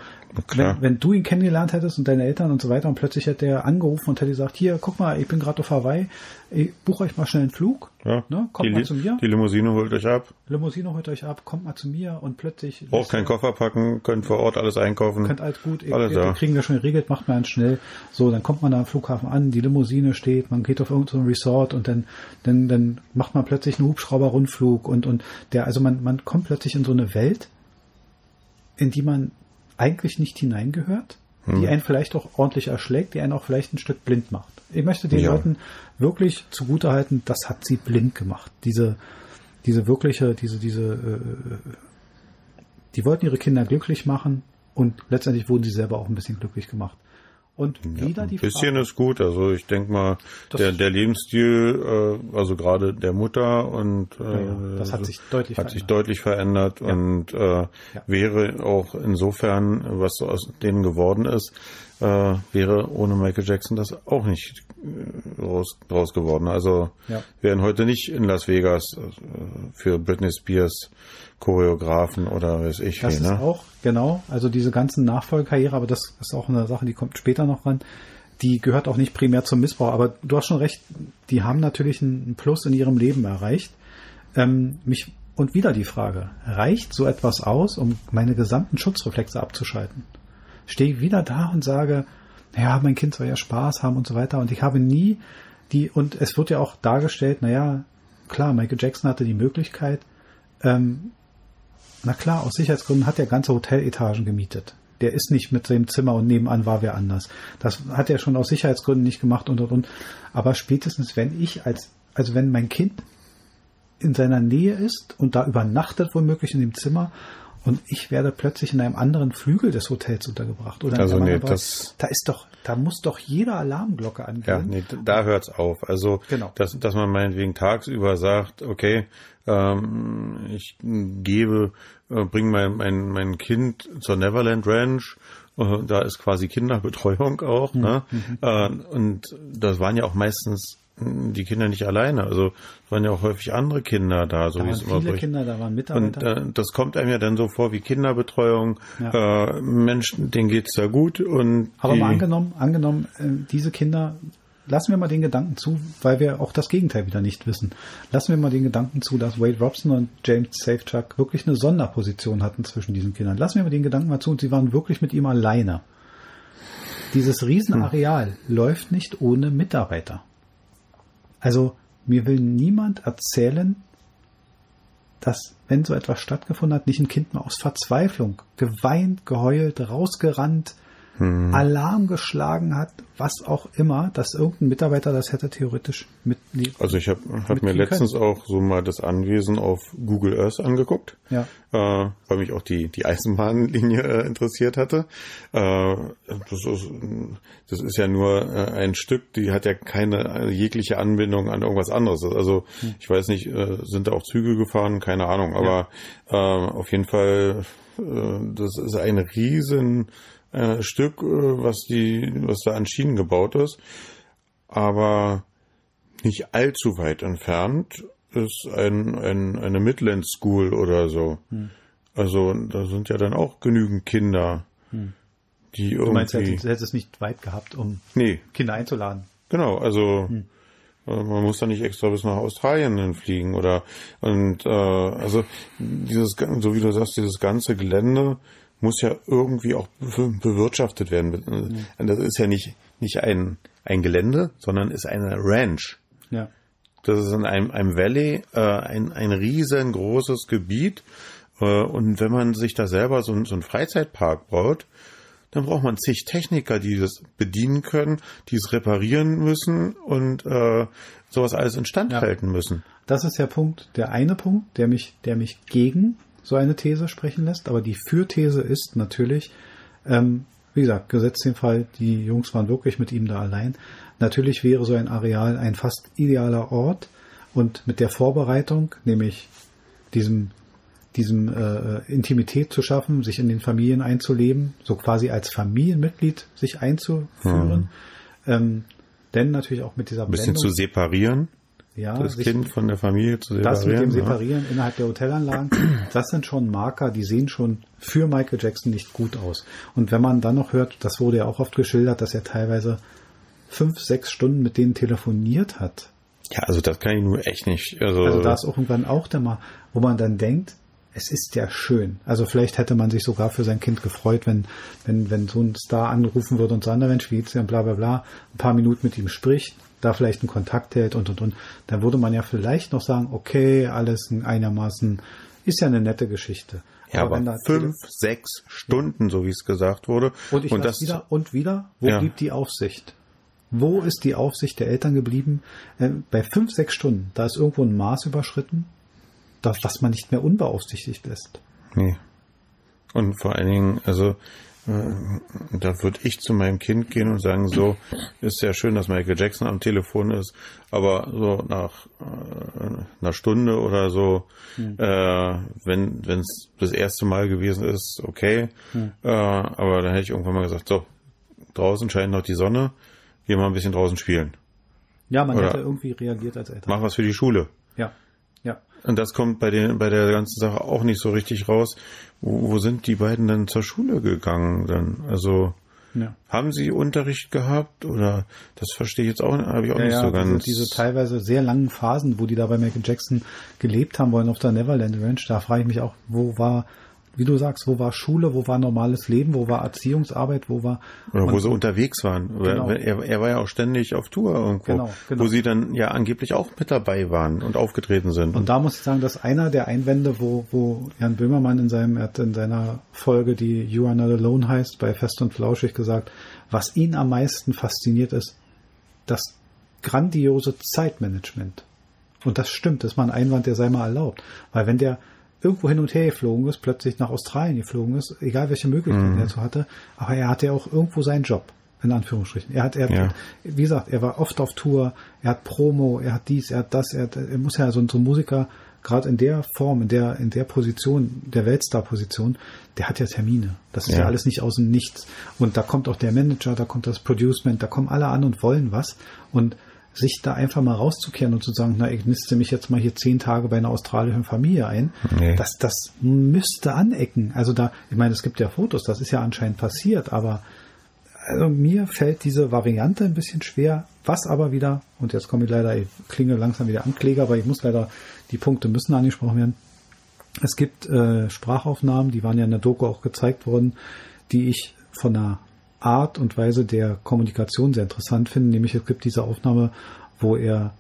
wenn, wenn, du ihn kennengelernt hättest und deine Eltern und so weiter und plötzlich hätte er angerufen und hätte gesagt, hier, guck mal, ich bin gerade auf Hawaii, ich buche euch mal schnell einen Flug, ja, ne, kommt mal zu mir. Die Limousine holt euch ab. Limousine holt euch ab, kommt mal zu mir und plötzlich... Braucht keinen Koffer packen, könnt vor Ort alles einkaufen. Könnt alles gut, alles ihr, kriegen wir schon geregelt, macht man schnell. So, dann kommt man da am Flughafen an, die Limousine steht, man geht auf irgendein Resort und dann, dann, dann macht man plötzlich einen Hubschrauber-Rundflug und, und der, also man, man kommt plötzlich in so eine Welt, in die man eigentlich nicht hineingehört, hm. die einen vielleicht auch ordentlich erschlägt, die einen auch vielleicht ein Stück blind macht. Ich möchte den ja. Leuten wirklich zugutehalten, das hat sie blind gemacht. Diese, diese wirkliche, diese, diese, äh, die wollten ihre Kinder glücklich machen und letztendlich wurden sie selber auch ein bisschen glücklich gemacht. Und wieder ja, die Ein bisschen Frage. ist gut. Also ich denke mal, der, der Lebensstil, äh, also gerade der Mutter und äh, ja, das hat sich deutlich hat verändert. sich deutlich verändert ja. und äh, wäre auch insofern, was aus denen geworden ist, äh, wäre ohne Michael Jackson das auch nicht äh, raus, raus geworden. Also ja. wären heute nicht in Las Vegas äh, für Britney Spears Choreografen oder weiß ich das wie, ne? Ist auch, genau. Also diese ganzen Nachfolgekarriere, aber das ist auch eine Sache, die kommt später noch ran. Die gehört auch nicht primär zum Missbrauch, aber du hast schon recht, die haben natürlich einen Plus in ihrem Leben erreicht. Ähm, mich, und wieder die Frage, reicht so etwas aus, um meine gesamten Schutzreflexe abzuschalten? Stehe ich wieder da und sage, naja, mein Kind soll ja Spaß haben und so weiter. Und ich habe nie die, und es wird ja auch dargestellt, naja, klar, Michael Jackson hatte die Möglichkeit, ähm, na klar, aus Sicherheitsgründen hat er ganze Hoteletagen gemietet. Der ist nicht mit seinem Zimmer und nebenan war wer anders. Das hat er schon aus Sicherheitsgründen nicht gemacht und und und. Aber spätestens, wenn ich als, also wenn mein Kind in seiner Nähe ist und da übernachtet womöglich in dem Zimmer und ich werde plötzlich in einem anderen Flügel des Hotels untergebracht. Oder also nee, das, da ist doch, da muss doch jede Alarmglocke angehen. Ja, nee, da hört's auf. Also, genau. dass, dass man meinetwegen tagsüber sagt, okay, ähm, ich gebe, äh, bringe mein, mein, mein Kind zur Neverland Ranch, äh, da ist quasi Kinderbetreuung auch, mhm. ne? Mhm. Äh, und das waren ja auch meistens die Kinder nicht alleine. Also es waren ja auch häufig andere Kinder da, so da wie waren es immer viele. Kinder, da waren Und Mitarbeiter. äh, das kommt einem ja dann so vor wie Kinderbetreuung. Äh, Menschen, denen geht's da gut und Aber mal angenommen, angenommen, äh, diese Kinder, lassen wir mal den Gedanken zu, weil wir auch das Gegenteil wieder nicht wissen. Lassen wir mal den Gedanken zu, dass Wade Robson und James Safechuck wirklich eine Sonderposition hatten zwischen diesen Kindern. Lassen wir mal den Gedanken mal zu und sie waren wirklich mit ihm alleine. Dieses Riesenareal läuft nicht ohne Mitarbeiter. Also mir will niemand erzählen, dass, wenn so etwas stattgefunden hat, nicht ein Kind mal aus Verzweiflung geweint, geheult, rausgerannt, Alarm geschlagen hat, was auch immer, dass irgendein Mitarbeiter das hätte theoretisch mit. Also ich habe hab mir letztens auch so mal das Anwesen auf Google Earth angeguckt, Ja. äh, weil mich auch die, die Eisenbahnlinie äh, interessiert hatte. Äh, das, ist, das ist ja nur äh, ein Stück, die hat ja keine äh, jegliche Anbindung an irgendwas anderes. Also ich weiß nicht, äh, sind da auch Züge gefahren, keine Ahnung, aber äh, auf jeden Fall, das ist ein riesen äh, Stück, äh, was die, was da an Schienen gebaut ist. Aber nicht allzu weit entfernt ist ein, ein, eine Midland School oder so. Hm. Also da sind ja dann auch genügend Kinder, die Du meinst, er irgendwie. hätte, hätte es nicht weit gehabt, um Nee, Kinder einzuladen. genau, also Hm. äh, man muss da nicht extra bis nach Australien hinfliegen oder und äh, also dieses so wie du sagst, dieses ganze Gelände muss ja irgendwie auch be- bewirtschaftet werden. Hm. Und Das ist ja nicht nicht ein ein Gelände, sondern ist eine Ranch. Ja. Das ist in einem, einem Valley äh, ein, ein riesengroßes Gebiet. Äh, und wenn man sich da selber so, ein- so einen Freizeitpark baut, dann braucht man zig Techniker, die das bedienen können, die es reparieren müssen und äh, sowas alles instand Ja. halten müssen. Das ist der Punkt, der eine Punkt, der mich, der mich gegen so eine These sprechen lässt. Aber die Fürthese ist natürlich, ähm, wie gesagt, gesetzt den Fall, die Jungs waren wirklich mit ihm da allein. Natürlich wäre so ein Areal ein fast idealer Ort und mit der Vorbereitung, nämlich diesem diesem äh, Intimität zu schaffen, sich in den Familien einzuleben, so quasi als Familienmitglied sich einzuführen, ähm, denn natürlich auch mit dieser Ein bisschen zu separieren, ja, das Kind von der Familie zu separieren. das mit dem ja. Separieren innerhalb der Hotelanlagen, das sind schon Marker, die sehen schon für Michael Jackson nicht gut aus. Und wenn man dann noch hört, das wurde ja auch oft geschildert, dass er teilweise fünf, sechs Stunden mit denen telefoniert hat. Ja, also das kann ich nur echt nicht. Also, Also da ist irgendwann auch der mal, wo man dann denkt, es ist ja schön. Also vielleicht hätte man sich sogar für sein Kind gefreut, wenn, wenn, wenn so ein Star anrufen würde und sagt, na Mensch, wie geht's dir und bla bla bla, ein paar Minuten mit ihm spricht, da vielleicht einen Kontakt hält und und und. Dann würde man ja vielleicht noch sagen, okay, alles einigermaßen, ist ja eine nette Geschichte. ja, aber da fünf, sechs Stunden, so wie es gesagt wurde. und ich und das wieder und wieder, wo Ja. blieb die Aufsicht? Wo ist die Aufsicht der Eltern geblieben? Äh, bei fünf, sechs Stunden, da ist irgendwo ein Maß überschritten, das, was man nicht mehr unbeaufsichtigt lässt. Nee. Und vor allen Dingen, also da würde ich zu meinem Kind gehen und sagen, so, ist ja schön, dass Michael Jackson am Telefon ist, aber so nach äh, einer Stunde oder so, äh, wenn es das erste Mal gewesen ist, okay. Äh, aber dann hätte ich irgendwann mal gesagt, so, draußen scheint noch die Sonne, geh mal ein bisschen draußen spielen. Ja, man Oder- hätte irgendwie reagiert als Eltern. Mach was für die Schule. Ja, ja. Und das kommt bei, den, bei der ganzen Sache auch nicht so richtig raus. Wo, wo sind die beiden dann zur Schule gegangen dann? Also ja. haben sie Unterricht gehabt oder das verstehe ich jetzt auch, habe ich auch Ja, nicht ja, so diese, ganz. diese teilweise sehr langen Phasen, wo die da bei Michael Jackson gelebt haben wollen auf der Neverland Ranch, da frage ich mich auch, wo war, wie du sagst, wo war Schule, wo war normales Leben, wo war Erziehungsarbeit, wo war oder wo und- sie unterwegs waren. Genau. Er, er war ja auch ständig auf Tour irgendwo, Genau, genau. wo sie dann ja angeblich auch mit dabei waren und aufgetreten sind. Und da muss ich sagen, dass einer der Einwände, wo, wo Jan Böhmermann in seinem, er hat in seiner Folge, die You Are Not Alone heißt, bei Fest und Flauschig gesagt, was ihn am meisten fasziniert ist, das grandiose Zeitmanagement. Und das stimmt, das ist mal ein Einwand, der sei mal erlaubt. Weil wenn der irgendwo hin und her geflogen ist, plötzlich nach Australien geflogen ist, egal welche Möglichkeiten er dazu hatte, aber er hatte ja auch irgendwo seinen Job, in Anführungsstrichen. Er hat, er hat, Ja. wie gesagt, er war oft auf Tour, er hat Promo, er hat dies, er hat das, er, hat, er muss ja so, so ein Musiker, gerade in der Form, in der, in der Position, der Weltstar-Position, der hat ja Termine. Das ist ja. Ja. alles nicht aus dem Nichts. Und da kommt auch der Manager, da kommt das Producement, da kommen alle an und wollen was. Und sich da einfach mal rauszukehren und zu sagen, na, ich niste mich jetzt mal hier zehn Tage bei einer australischen Familie ein, nee. das, das müsste anecken. Also da, ich meine, es gibt ja Fotos, das ist ja anscheinend passiert, aber also mir fällt diese Variante ein bisschen schwer, was aber wieder, und jetzt komme ich leider, ich klinge langsam wieder Ankläger, aber ich muss leider, die Punkte müssen angesprochen werden. Es gibt äh, Sprachaufnahmen, die waren ja in der Doku auch gezeigt worden, die ich von der Art und Weise der Kommunikation sehr interessant finde. Nämlich es gibt diese Aufnahme, wo er,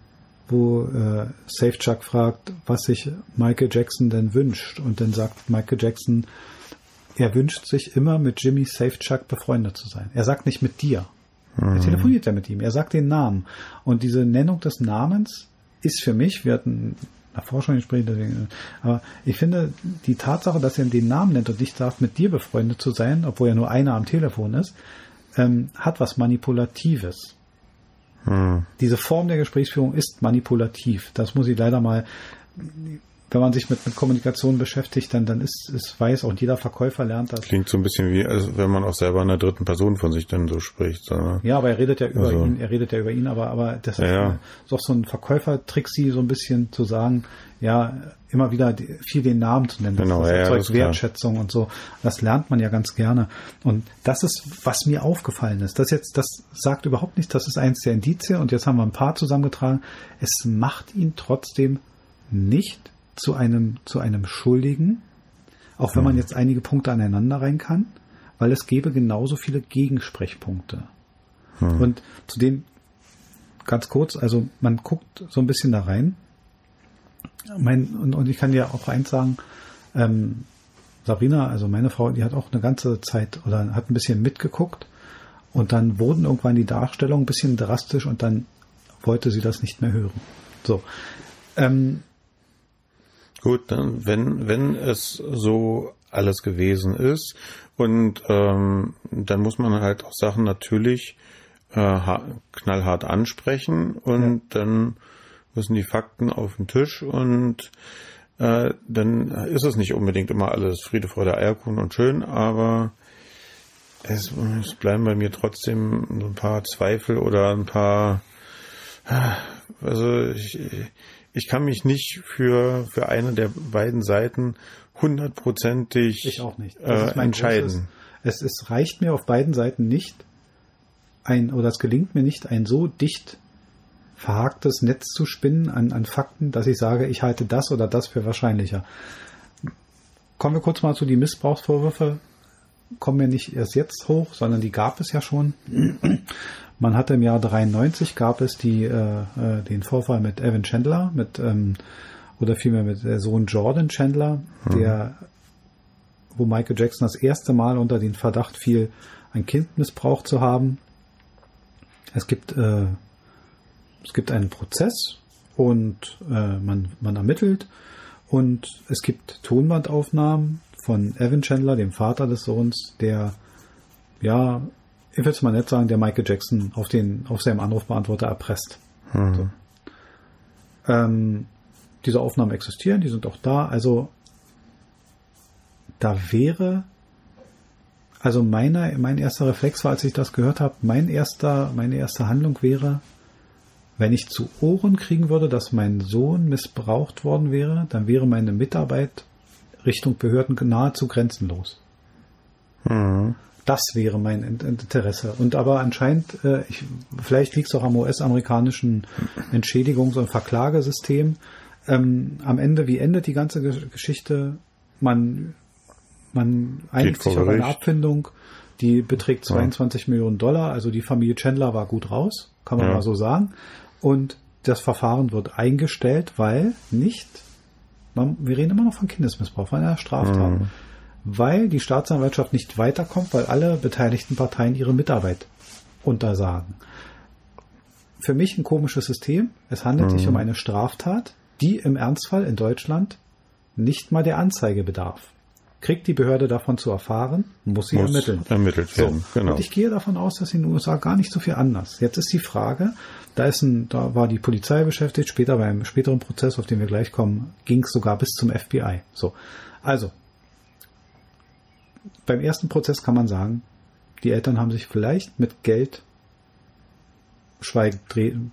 wo äh, Safe Chuck fragt, was sich Michael Jackson denn wünscht. Und dann sagt Michael Jackson, er wünscht sich immer mit Jimmy Safe Chuck befreundet zu sein. Er sagt nicht mit dir. Mhm. Er telefoniert ja mit ihm. Er sagt den Namen. Und diese Nennung des Namens ist für mich, wir hatten nach Forschungsgesprächen, deswegen, aber ich finde die Tatsache, dass er den Namen nennt und nicht sagt, mit dir befreundet zu sein, obwohl ja nur einer am Telefon ist, ähm, hat was Manipulatives. Hm. Diese Form der Gesprächsführung ist manipulativ. Das muss ich leider mal wenn man sich mit, mit Kommunikation beschäftigt, dann, dann ist es weiß auch jeder Verkäufer lernt das. Klingt so ein bisschen wie, als wenn man auch selber in der dritten Person von sich dann so spricht. So. Ja, aber er redet ja über also. ihn, er redet ja über ihn, aber, aber das ist, ja. ist auch so ein Verkäufertrick, sie so ein bisschen zu sagen, ja, immer wieder viel den Namen zu nennen. Das, genau, das erzeugt ja, Wertschätzung klar. und so. Das lernt man ja ganz gerne. Und das ist, was mir aufgefallen ist. Das jetzt, das sagt überhaupt nichts, das ist eins der Indizien und jetzt haben wir ein paar zusammengetragen. Es macht ihn trotzdem nicht zu einem, zu einem Schuldigen, auch wenn man jetzt einige Punkte aneinander rein kann, weil es gäbe genauso viele Gegensprechpunkte. Hm. Und zu denen ganz kurz, also man guckt so ein bisschen da rein. Mein, und, und ich kann dir auch eins sagen, ähm, Sabrina, also meine Frau, die hat auch eine ganze Zeit oder hat ein bisschen mitgeguckt und dann wurden irgendwann die Darstellungen ein bisschen drastisch und dann wollte sie das nicht mehr hören. So. Ähm, Gut, dann wenn wenn es so alles gewesen ist und ähm, dann muss man halt auch Sachen natürlich äh, knallhart ansprechen und ja. dann müssen die Fakten auf den Tisch und äh, dann ist es nicht unbedingt immer alles Friede, Freude, Eierkuchen und schön, aber es, es bleiben bei mir trotzdem ein paar Zweifel oder ein paar also ich, ich kann mich nicht für, für eine der beiden Seiten hundertprozentig ich auch nicht. Äh, entscheiden. Großes, es, es reicht mir auf beiden Seiten nicht, ein, oder es gelingt mir nicht, ein so dicht verhaktes Netz zu spinnen an, an Fakten, dass ich sage, ich halte das oder das für wahrscheinlicher. Kommen wir kurz mal zu die Missbrauchsvorwürfe. Kommen wir nicht erst jetzt hoch, sondern die gab es ja schon. Man hatte im Jahr 93 gab es die, äh, äh, den Vorfall mit Evan Chandler, mit ähm, oder vielmehr mit der Sohn Jordan Chandler, mhm. der wo Michael Jackson das erste Mal unter den Verdacht fiel, ein Kind missbraucht zu haben. Es gibt äh, es gibt einen Prozess und äh, man man ermittelt und es gibt Tonbandaufnahmen von Evan Chandler, dem Vater des Sohns, der ja ich würde es mal nett sagen, der Michael Jackson auf den, auf seinem Anrufbeantworter erpresst. Mhm. So. Ähm, diese Aufnahmen existieren, die sind auch da. Also da wäre, also meine, mein erster Reflex war, als ich das gehört habe, mein erster, meine erste Handlung wäre, wenn ich zu Ohren kriegen würde, dass mein Sohn missbraucht worden wäre, dann wäre meine Mitarbeit Richtung Behörden nahezu grenzenlos. Mhm. Das wäre mein Interesse. Und aber anscheinend, äh, ich, vielleicht liegt es auch am US-amerikanischen Entschädigungs- und Verklagesystem. Ähm, am Ende, wie endet die ganze Geschichte? Man, man einigt sich auf eine Abfindung, die beträgt 22 ja. Millionen Dollar. Also die Familie Chandler war gut raus, kann man ja. mal so sagen. Und das Verfahren wird eingestellt, weil nicht, man, wir reden immer noch von Kindesmissbrauch, von einer Straftat. Mhm weil die Staatsanwaltschaft nicht weiterkommt, weil alle beteiligten Parteien ihre Mitarbeit untersagen. Für mich ein komisches System. Es handelt mhm. sich um eine Straftat, die im Ernstfall in Deutschland nicht mal der Anzeige bedarf. Kriegt die Behörde davon zu erfahren, muss sie muss ermitteln. Ermittelt werden, so. genau. Und ich gehe davon aus, dass in den USA gar nicht so viel anders. Jetzt ist die Frage, da ist ein, da war die Polizei beschäftigt, später beim späteren Prozess, auf den wir gleich kommen, ging es sogar bis zum FBI. So. Also, beim ersten Prozess kann man sagen, die Eltern haben sich vielleicht mit Geld schweigend in,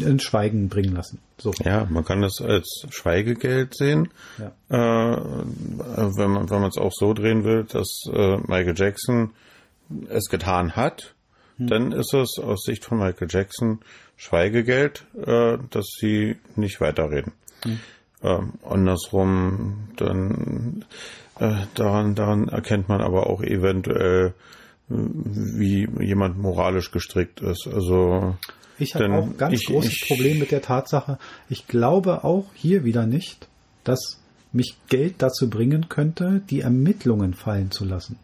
in Schweigen bringen lassen. So. Ja, man kann das als Schweigegeld sehen, Ja. äh, wenn man wenn man es auch so drehen will, dass äh, Michael Jackson es getan hat, dann ist es aus Sicht von Michael Jackson Schweigegeld, äh, dass sie nicht weiterreden. Ähm, andersrum, dann äh, daran, daran erkennt man aber auch eventuell, wie jemand moralisch gestrickt ist. Also Ich habe auch ganz ich- großes ich- Problem mit der Tatsache. Ich glaube auch hier wieder nicht, dass mich Geld dazu bringen könnte, die Ermittlungen fallen zu lassen.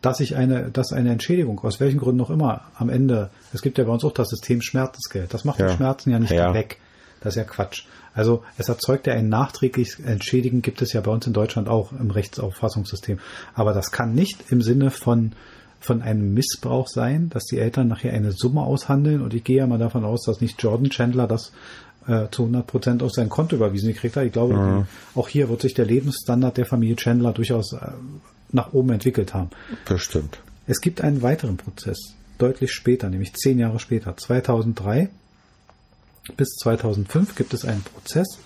Dass ich eine, dass eine Entschädigung, aus welchen Gründen auch immer, am Ende, es gibt ja bei uns auch das System Schmerzensgeld. Das macht Ja. die Schmerzen ja nicht Ja. weg. Das ist ja Quatsch. Also es erzeugt ja ein nachträgliches Entschädigen, gibt es ja bei uns in Deutschland auch im Rechtsauffassungssystem. Aber das kann nicht im Sinne von von einem Missbrauch sein, dass die Eltern nachher eine Summe aushandeln und ich gehe ja mal davon aus, dass nicht Jordan Chandler das äh, zu 100 Prozent auf sein Konto überwiesen gekriegt hat. Ich glaube, die, auch hier wird sich der Lebensstandard der Familie Chandler durchaus äh, nach oben entwickelt haben. bestimmt. Es gibt einen weiteren Prozess, deutlich später, nämlich zehn Jahre später, 2003 bis 2005 gibt es einen Prozess,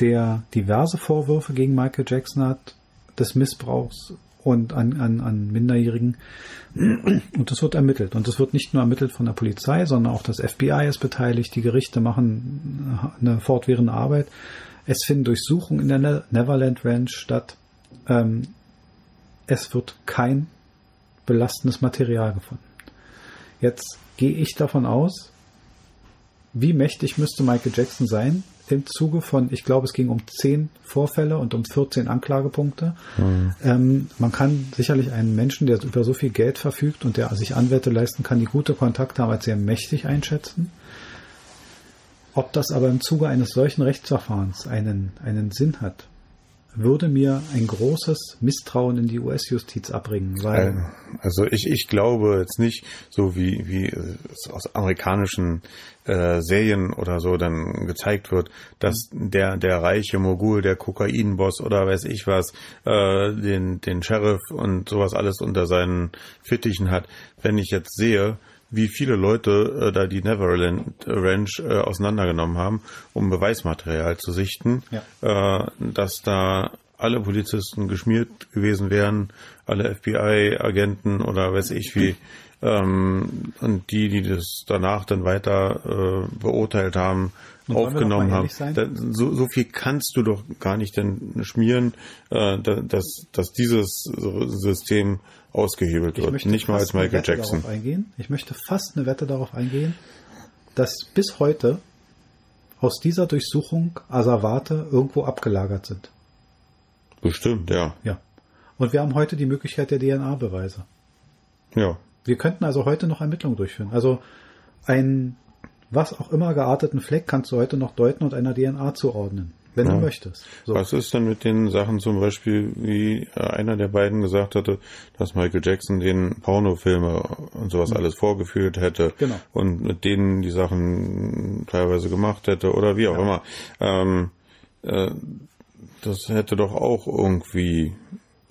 der diverse Vorwürfe gegen Michael Jackson hat, des Missbrauchs und an, an, an Minderjährigen. Und das wird ermittelt. Und das wird nicht nur ermittelt von der Polizei, sondern auch das FBI ist beteiligt. Die Gerichte machen eine fortwährende Arbeit. Es finden Durchsuchungen in der Ne- Neverland Ranch statt. Ähm, es wird kein belastendes Material gefunden. Jetzt gehe ich davon aus, wie mächtig müsste Michael Jackson sein im Zuge von, ich glaube, es ging um 10 Vorfälle und um 14 Anklagepunkte. Ähm, man kann sicherlich einen Menschen, der über so viel Geld verfügt und der sich Anwälte leisten kann, die gute Kontakte haben, als sehr mächtig einschätzen. Ob das aber im Zuge eines solchen Rechtsverfahrens einen, einen Sinn hat, würde mir ein großes Misstrauen in die US-Justiz abbringen, weil Also ich, ich glaube jetzt nicht, so wie, wie es aus amerikanischen äh, Serien oder so dann gezeigt wird, dass der, der reiche Mogul, der Kokainboss oder weiß ich was, äh, den, den Sheriff und sowas alles unter seinen Fittichen hat. Wenn ich jetzt sehe, wie viele Leute äh, da die Neverland Ranch äh, auseinandergenommen haben, um Beweismaterial zu sichten, äh, dass da alle Polizisten geschmiert gewesen wären, alle FBI-Agenten oder weiß ich wie, ähm, und die, die das danach dann weiter äh, beurteilt haben, Und aufgenommen haben. Da, so, so viel kannst du doch gar nicht denn schmieren, äh, da, dass, dass dieses System ausgehebelt Ich wird. Nicht mal als Michael Jackson. Ich möchte fast eine Wette darauf eingehen, dass bis heute aus dieser Durchsuchung Asservate irgendwo abgelagert sind. Bestimmt, ja. Ja. Und wir haben heute die Möglichkeit der DNA-Beweise. Ja. Wir könnten also heute noch Ermittlungen durchführen. Also einen was auch immer gearteten Fleck kannst du heute noch deuten und einer DNA zuordnen, wenn Ja. du möchtest. So. Was ist denn mit den Sachen zum Beispiel, wie äh, einer der beiden gesagt hatte, dass Michael Jackson den Pornofilme und sowas alles vorgeführt hätte Mhm. Genau. und mit denen die Sachen teilweise gemacht hätte oder wie auch immer. Ähm, äh, das hätte doch auch irgendwie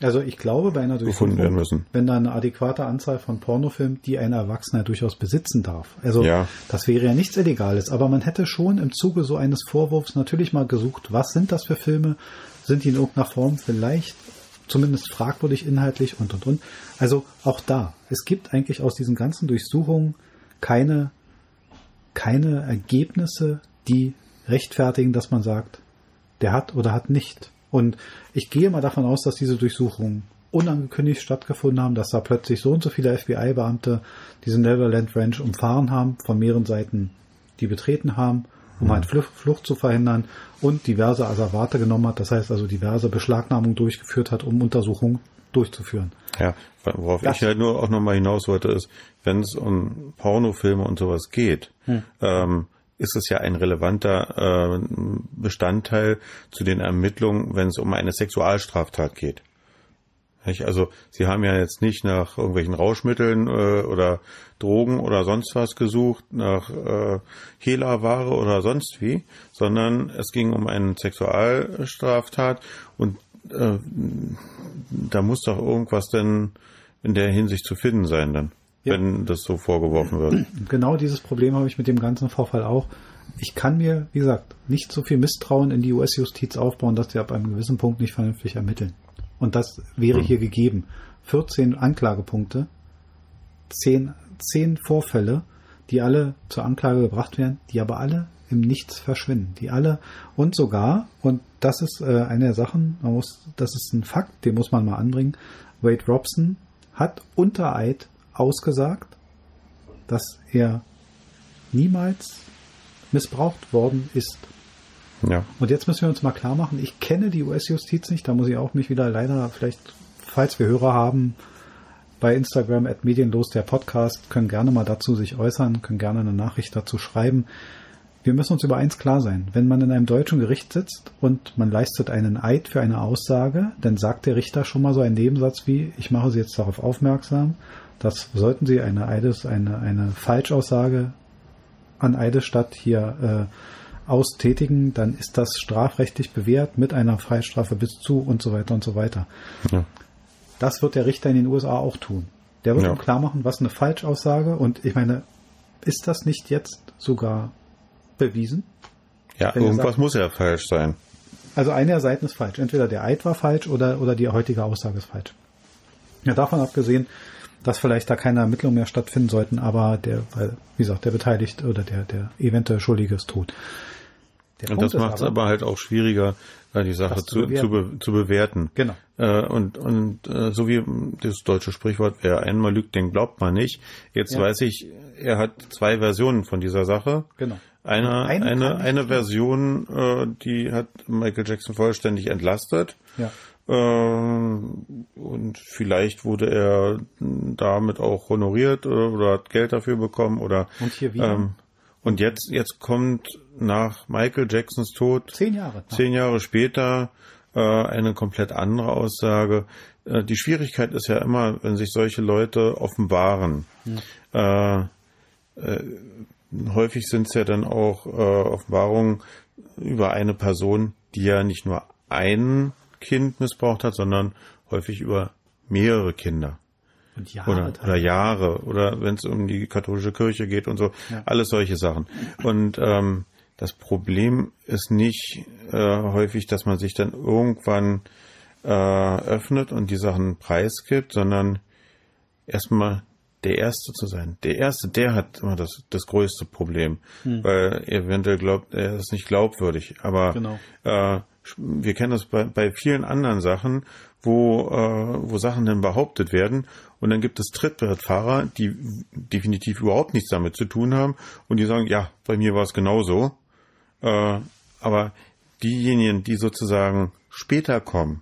Also ich glaube, bei einer gefunden werden Durchsuchung, müssen. wenn da eine adäquate Anzahl von Pornofilmen, die ein Erwachsener durchaus besitzen darf. Also Ja. das wäre ja nichts Illegales, aber man hätte schon im Zuge so eines Vorwurfs natürlich mal gesucht, was sind das für Filme? Sind die in irgendeiner Form vielleicht zumindest fragwürdig inhaltlich und und und. Also auch da, es gibt eigentlich aus diesen ganzen Durchsuchungen keine, keine Ergebnisse, die rechtfertigen, dass man sagt, der hat oder hat nicht. Und ich gehe mal davon aus, dass diese Durchsuchungen unangekündigt stattgefunden haben, dass da plötzlich so und so viele FBI-Beamte diesen Neverland Ranch umfahren haben, von mehreren Seiten die betreten haben, um halt Flucht, zu verhindern und diverse Asservate genommen hat, das heißt also diverse Beschlagnahmungen durchgeführt hat, um Untersuchungen durchzuführen. Ja, worauf Das- ich halt nur auch nochmal hinaus wollte, ist, wenn es um Pornofilme und sowas geht, ähm, ist es ja ein relevanter äh, Bestandteil zu den Ermittlungen, wenn es um eine Sexualstraftat geht. Nicht? Also sie haben ja jetzt nicht nach irgendwelchen Rauschmitteln äh, oder Drogen oder sonst was gesucht, nach äh, Hehlerware oder sonst wie, sondern es ging um eine Sexualstraftat und äh, da muss doch irgendwas denn in der Hinsicht zu finden sein dann. Ja. wenn das so vorgeworfen wird. Genau dieses Problem habe ich mit dem ganzen Vorfall auch. Ich kann mir, wie gesagt, nicht so viel Misstrauen in die US-Justiz aufbauen, dass sie ab einem gewissen Punkt nicht vernünftig ermitteln. Und das wäre hm. hier gegeben. 14 Anklagepunkte, 10, 10 Vorfälle, die alle zur Anklage gebracht werden, die aber alle im Nichts verschwinden. Die alle und sogar, und das ist äh, eine der Sachen, man muss, das ist ein Fakt, den muss man mal anbringen. Wade Robson hat unter Eid ausgesagt, dass er niemals missbraucht worden ist. Ja. Und jetzt müssen wir uns mal klar machen, ich kenne die US-Justiz nicht, da muss ich auch mich wieder leider vielleicht, falls wir Hörer haben, bei Instagram at medienlos der Podcast, können gerne mal dazu sich äußern, können gerne eine Nachricht dazu schreiben. Wir müssen uns über eins klar sein. Wenn man in einem deutschen Gericht sitzt und man leistet einen Eid für eine Aussage, dann sagt der Richter schon mal so einen Nebensatz wie, ich mache Sie jetzt darauf aufmerksam, dass sollten Sie eine Eides, eine, eine Falschaussage an Eidesstadt hier äh, austätigen, dann ist das strafrechtlich bewährt mit einer Freistrafe bis zu und so weiter und so weiter. Ja. Das wird der Richter in den USA auch tun. Der wird ja. klar machen, was eine Falschaussage und ich meine, ist das nicht jetzt sogar bewiesen? Ja, irgendwas sagt, muss ja falsch sein. Also eine der Seiten ist falsch. Entweder der Eid war falsch oder, oder die heutige Aussage ist falsch. Ja, davon abgesehen, dass vielleicht da keine Ermittlungen mehr stattfinden sollten, aber der, weil, wie gesagt, der Beteiligte oder der, der eventuell Schuldige ist tot. Der und das macht es aber, aber, halt auch schwieriger, äh, die Sache zu, zu, be, zu, bewerten. Genau. Äh, und und äh, so wie das deutsche Sprichwort, wer einmal lügt, den glaubt man nicht. Jetzt ja. weiß ich, er hat zwei Versionen von dieser Sache. Genau. Eine, eine, eine, eine Version, äh, die hat Michael Jackson vollständig entlastet. Ja. Äh, und vielleicht wurde er damit auch honoriert oder, oder hat Geld dafür bekommen oder. Und hier wieder. Ähm, und jetzt, jetzt kommt nach Michael Jacksons Tod zehn Jahre, zehn Jahre später äh, eine komplett andere Aussage. Äh, die Schwierigkeit ist ja immer, wenn sich solche Leute offenbaren. Hm. Äh, äh, häufig sind es ja dann auch äh, Offenbarungen über eine Person, die ja nicht nur ein Kind missbraucht hat, sondern häufig über mehrere Kinder. Und Jahre oder, oder Jahre oder wenn es um die katholische Kirche geht und so, ja. alles solche Sachen. Und ähm, das Problem ist nicht äh, häufig, dass man sich dann irgendwann äh, öffnet und die Sachen preisgibt, sondern erstmal der Erste zu sein. Der Erste, der hat immer das, das größte Problem, hm. weil er eventuell glaubt, er ist nicht glaubwürdig. Aber genau. äh, wir kennen das bei, bei vielen anderen Sachen, wo, äh, wo Sachen dann behauptet werden und dann gibt es Trittbrettfahrer, die definitiv überhaupt nichts damit zu tun haben und die sagen, ja, bei mir war es genauso. Äh, aber diejenigen, die sozusagen später kommen,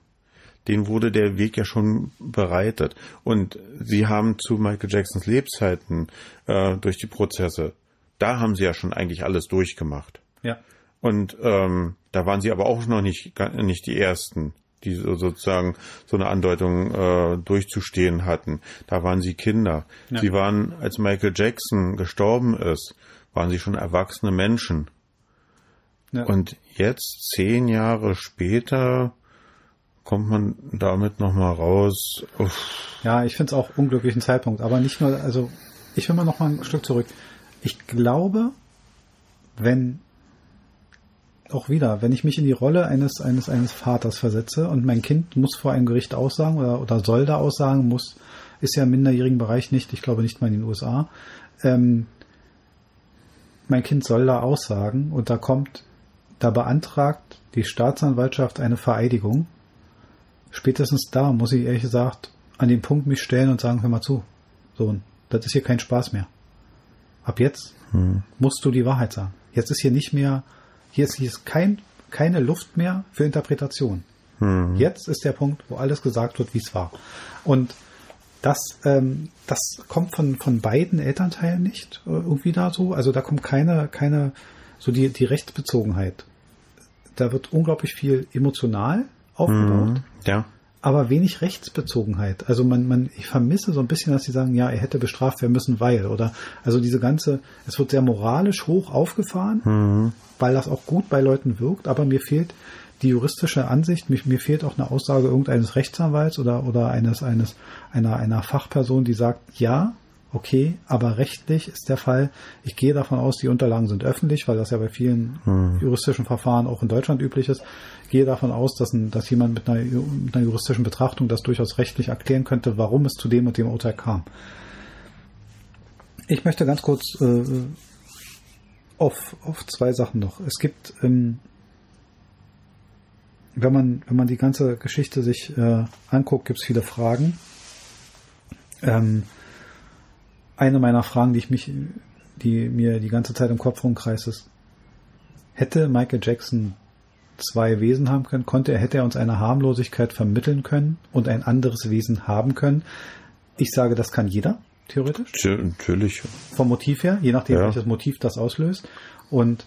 denen wurde der Weg ja schon bereitet. Und sie haben zu Michael Jacksons Lebzeiten äh, durch die Prozesse, da haben sie ja schon eigentlich alles durchgemacht. Ja. Und ähm, da waren sie aber auch noch nicht, nicht die Ersten, die sozusagen so eine Andeutung äh, durchzustehen hatten. Da waren sie Kinder. Ja. Sie waren, als Michael Jackson gestorben ist, waren sie schon erwachsene Menschen. Ja. Und jetzt, zehn Jahre später, kommt man damit nochmal raus. Uff. Ja, ich finde es auch unglücklichen Zeitpunkt. Aber nicht nur, also ich will mal noch mal ein Stück zurück. Ich glaube, wenn auch wieder, wenn ich mich in die Rolle eines, eines, eines Vaters versetze und mein Kind muss vor einem Gericht aussagen oder, oder soll da aussagen, muss, ist ja im minderjährigen Bereich nicht, ich glaube nicht mal in den USA. Ähm, mein Kind soll da aussagen und da kommt, da beantragt die Staatsanwaltschaft eine Vereidigung spätestens da muss ich ehrlich gesagt an den Punkt mich stellen und sagen, hör mal zu, Sohn, das ist hier kein Spaß mehr. Ab jetzt hm. musst du die Wahrheit sagen. Jetzt ist hier nicht mehr, hier ist, hier ist kein, keine Luft mehr für Interpretation. Hm. Jetzt ist der Punkt, wo alles gesagt wird, wie es war. Und das, ähm, das kommt von, von beiden Elternteilen nicht äh, irgendwie da so. Also da kommt keine, keine, so die, die Rechtsbezogenheit. Da wird unglaublich viel emotional aufgebaut. Mhm, ja. Aber wenig Rechtsbezogenheit. Also man, man, ich vermisse so ein bisschen, dass sie sagen, ja, er hätte bestraft werden müssen, weil, oder, also diese ganze, es wird sehr moralisch hoch aufgefahren, mhm. weil das auch gut bei Leuten wirkt, aber mir fehlt die juristische Ansicht, mir, mir fehlt auch eine Aussage irgendeines Rechtsanwalts oder, oder eines, eines, einer, einer Fachperson, die sagt, ja, okay, aber rechtlich ist der Fall, ich gehe davon aus, die Unterlagen sind öffentlich, weil das ja bei vielen hm. juristischen Verfahren auch in Deutschland üblich ist. Ich gehe davon aus, dass, ein, dass jemand mit einer, mit einer juristischen Betrachtung das durchaus rechtlich erklären könnte, warum es zu dem und dem Urteil kam. Ich möchte ganz kurz äh, auf, auf zwei Sachen noch. Es gibt, ähm, wenn man, wenn man die ganze Geschichte sich äh, anguckt, gibt es viele Fragen. Ähm, eine meiner Fragen, die ich mich, die mir die ganze Zeit im Kopf rumkreist, ist, hätte Michael Jackson zwei Wesen haben können, konnte er, hätte er uns eine Harmlosigkeit vermitteln können und ein anderes Wesen haben können. Ich sage, das kann jeder, theoretisch. Ja, natürlich. Vom Motiv her, je nachdem, ja. welches Motiv das auslöst. Und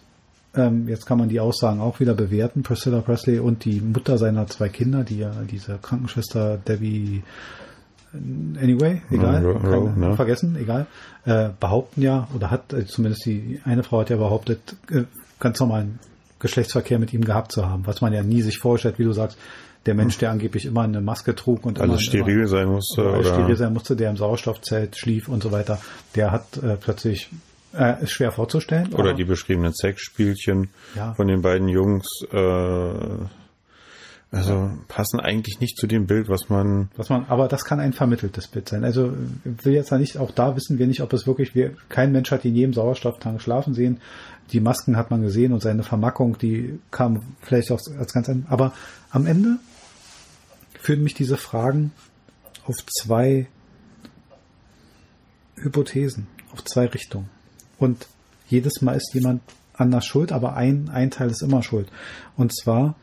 ähm, jetzt kann man die Aussagen auch wieder bewerten. Priscilla Presley und die Mutter seiner zwei Kinder, die ja diese Krankenschwester Debbie Anyway, egal, no, no, no. vergessen, egal, äh, behaupten ja, oder hat äh, zumindest die eine Frau hat ja behauptet, äh, ganz normalen Geschlechtsverkehr mit ihm gehabt zu haben, was man ja nie sich vorstellt, wie du sagst, der Mensch, der angeblich immer eine Maske trug und alles steril immer, sein musste, oder steril sein musste, der im Sauerstoffzelt schlief und so weiter, der hat äh, plötzlich äh, ist schwer vorzustellen. Oder die beschriebenen Sexspielchen ja. von den beiden Jungs. Äh, also passen eigentlich nicht zu dem Bild, was man. Was man, aber das kann ein vermitteltes Bild sein. Also will jetzt nicht, auch da wissen wir nicht, ob es wirklich, wir, kein Mensch hat in jedem Sauerstofftank schlafen sehen. Die Masken hat man gesehen und seine Vermackung, die kam vielleicht auch als ganz, aber am Ende führen mich diese Fragen auf zwei Hypothesen, auf zwei Richtungen. Und jedes Mal ist jemand anders schuld, aber ein, ein Teil ist immer schuld. Und zwar,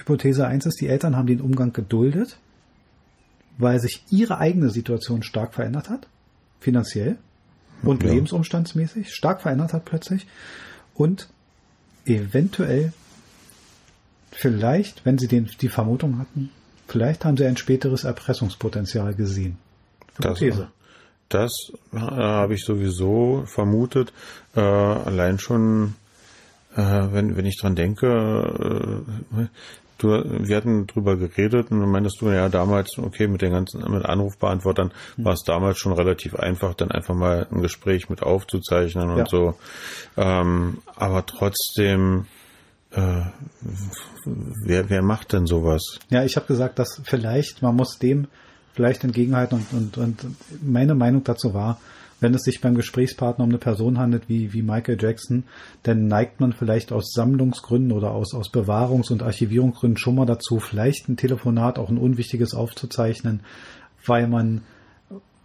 Hypothese 1 ist, die Eltern haben den Umgang geduldet, weil sich ihre eigene Situation stark verändert hat, finanziell und ja. lebensumstandsmäßig, stark verändert hat plötzlich und eventuell vielleicht, wenn sie den, die Vermutung hatten, vielleicht haben sie ein späteres Erpressungspotenzial gesehen. Hypothese. Das, das äh, habe ich sowieso vermutet, äh, allein schon äh, wenn, wenn ich dran denke, äh, Du, wir hatten drüber geredet und meintest du, ja, damals, okay, mit den ganzen, mit Anrufbeantwortern mhm. war es damals schon relativ einfach, dann einfach mal ein Gespräch mit aufzuzeichnen und ja. so. Ähm, aber trotzdem, äh, wer, wer macht denn sowas? Ja, ich habe gesagt, dass vielleicht, man muss dem vielleicht entgegenhalten und, und, und meine Meinung dazu war, wenn es sich beim Gesprächspartner um eine Person handelt wie, wie Michael Jackson, dann neigt man vielleicht aus Sammlungsgründen oder aus, aus Bewahrungs- und Archivierungsgründen schon mal dazu, vielleicht ein Telefonat, auch ein unwichtiges aufzuzeichnen, weil man,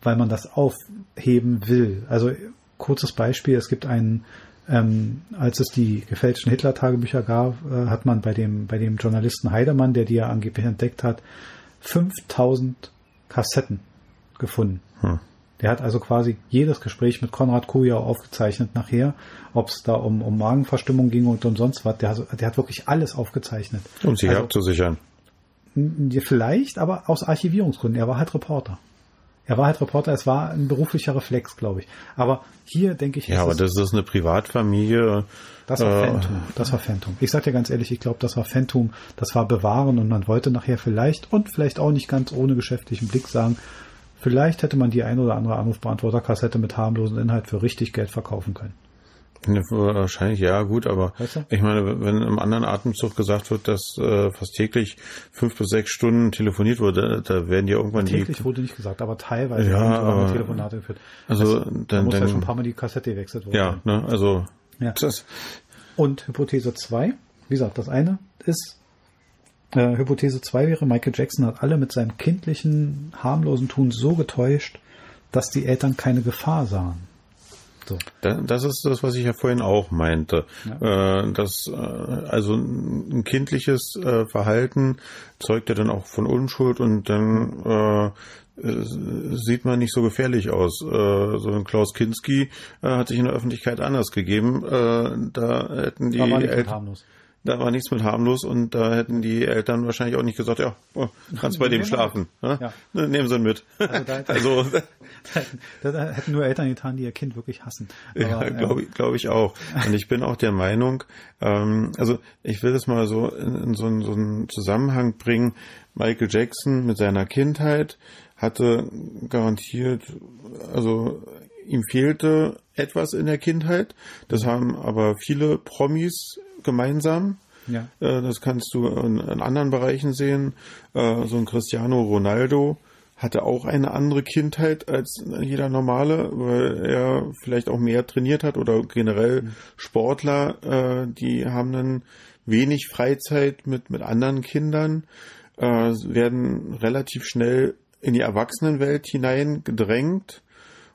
weil man das aufheben will. Also kurzes Beispiel, es gibt einen, ähm, als es die gefälschten Hitler-Tagebücher gab, äh, hat man bei dem, bei dem Journalisten Heidemann, der die ja angeblich entdeckt hat, 5000 Kassetten gefunden. Hm. Der hat also quasi jedes Gespräch mit Konrad Kujau aufgezeichnet nachher, ob es da um, um Magenverstimmung ging und um sonst was. Der, der hat wirklich alles aufgezeichnet. Um sich also, abzusichern. Vielleicht, aber aus Archivierungsgründen. Er war halt Reporter. Er war halt Reporter, es war ein beruflicher Reflex, glaube ich. Aber hier denke ich. Ja, aber das ist eine Privatfamilie. Das war äh, Phantom. Das war Phantom. Ich sag dir ganz ehrlich, ich glaube, das war Phantom. Das war Bewahren und man wollte nachher vielleicht und vielleicht auch nicht ganz ohne geschäftlichen Blick sagen, Vielleicht hätte man die ein oder andere Anrufbeantworterkassette mit harmlosen Inhalt für richtig Geld verkaufen können. Wahrscheinlich ja, gut, aber weißt du? ich meine, wenn im anderen Atemzug gesagt wird, dass äh, fast täglich fünf bis sechs Stunden telefoniert wurde, da werden ja irgendwann täglich die. Täglich wurde nicht gesagt, aber teilweise ja, aber, Telefonate geführt. Also, also dann, da muss dann, ja schon ein paar Mal die Kassette gewechselt worden. Ja, ne, also ja. Das. Und Hypothese 2, wie gesagt, das eine ist äh, Hypothese 2 wäre, Michael Jackson hat alle mit seinem kindlichen, harmlosen Tun so getäuscht, dass die Eltern keine Gefahr sahen. So. Das ist das, was ich ja vorhin auch meinte. Ja. Äh, das, äh, also ein kindliches Verhalten zeugt ja dann auch von Unschuld und dann sieht man nicht so gefährlich aus. so ein Klaus Kinski hat sich in der Öffentlichkeit anders gegeben. da hätten die Eltern da war nichts mit harmlos und da hätten die Eltern wahrscheinlich auch nicht gesagt, ja, oh, kannst bei dem schlafen. Ne? Ja. Ne, nehmen Sie ihn mit. Also, da, also da, da, hätten nur Eltern getan, die ihr Kind wirklich hassen. Aber, ja, glaube ähm, glaub ich auch. Und ich bin auch der Meinung, ähm, also ich will das mal so in, in so, so einen Zusammenhang bringen. Michael Jackson mit seiner Kindheit hatte garantiert, also ihm fehlte etwas in der Kindheit. Das haben aber viele Promis gemeinsam. Ja. Äh, das kannst du in, in anderen Bereichen sehen. Äh, so ein Cristiano Ronaldo hatte auch eine andere Kindheit als jeder normale, weil er vielleicht auch mehr trainiert hat oder generell mhm. Sportler, äh, die haben dann wenig Freizeit mit, mit anderen Kindern, werden relativ schnell in die Erwachsenenwelt hinein gedrängt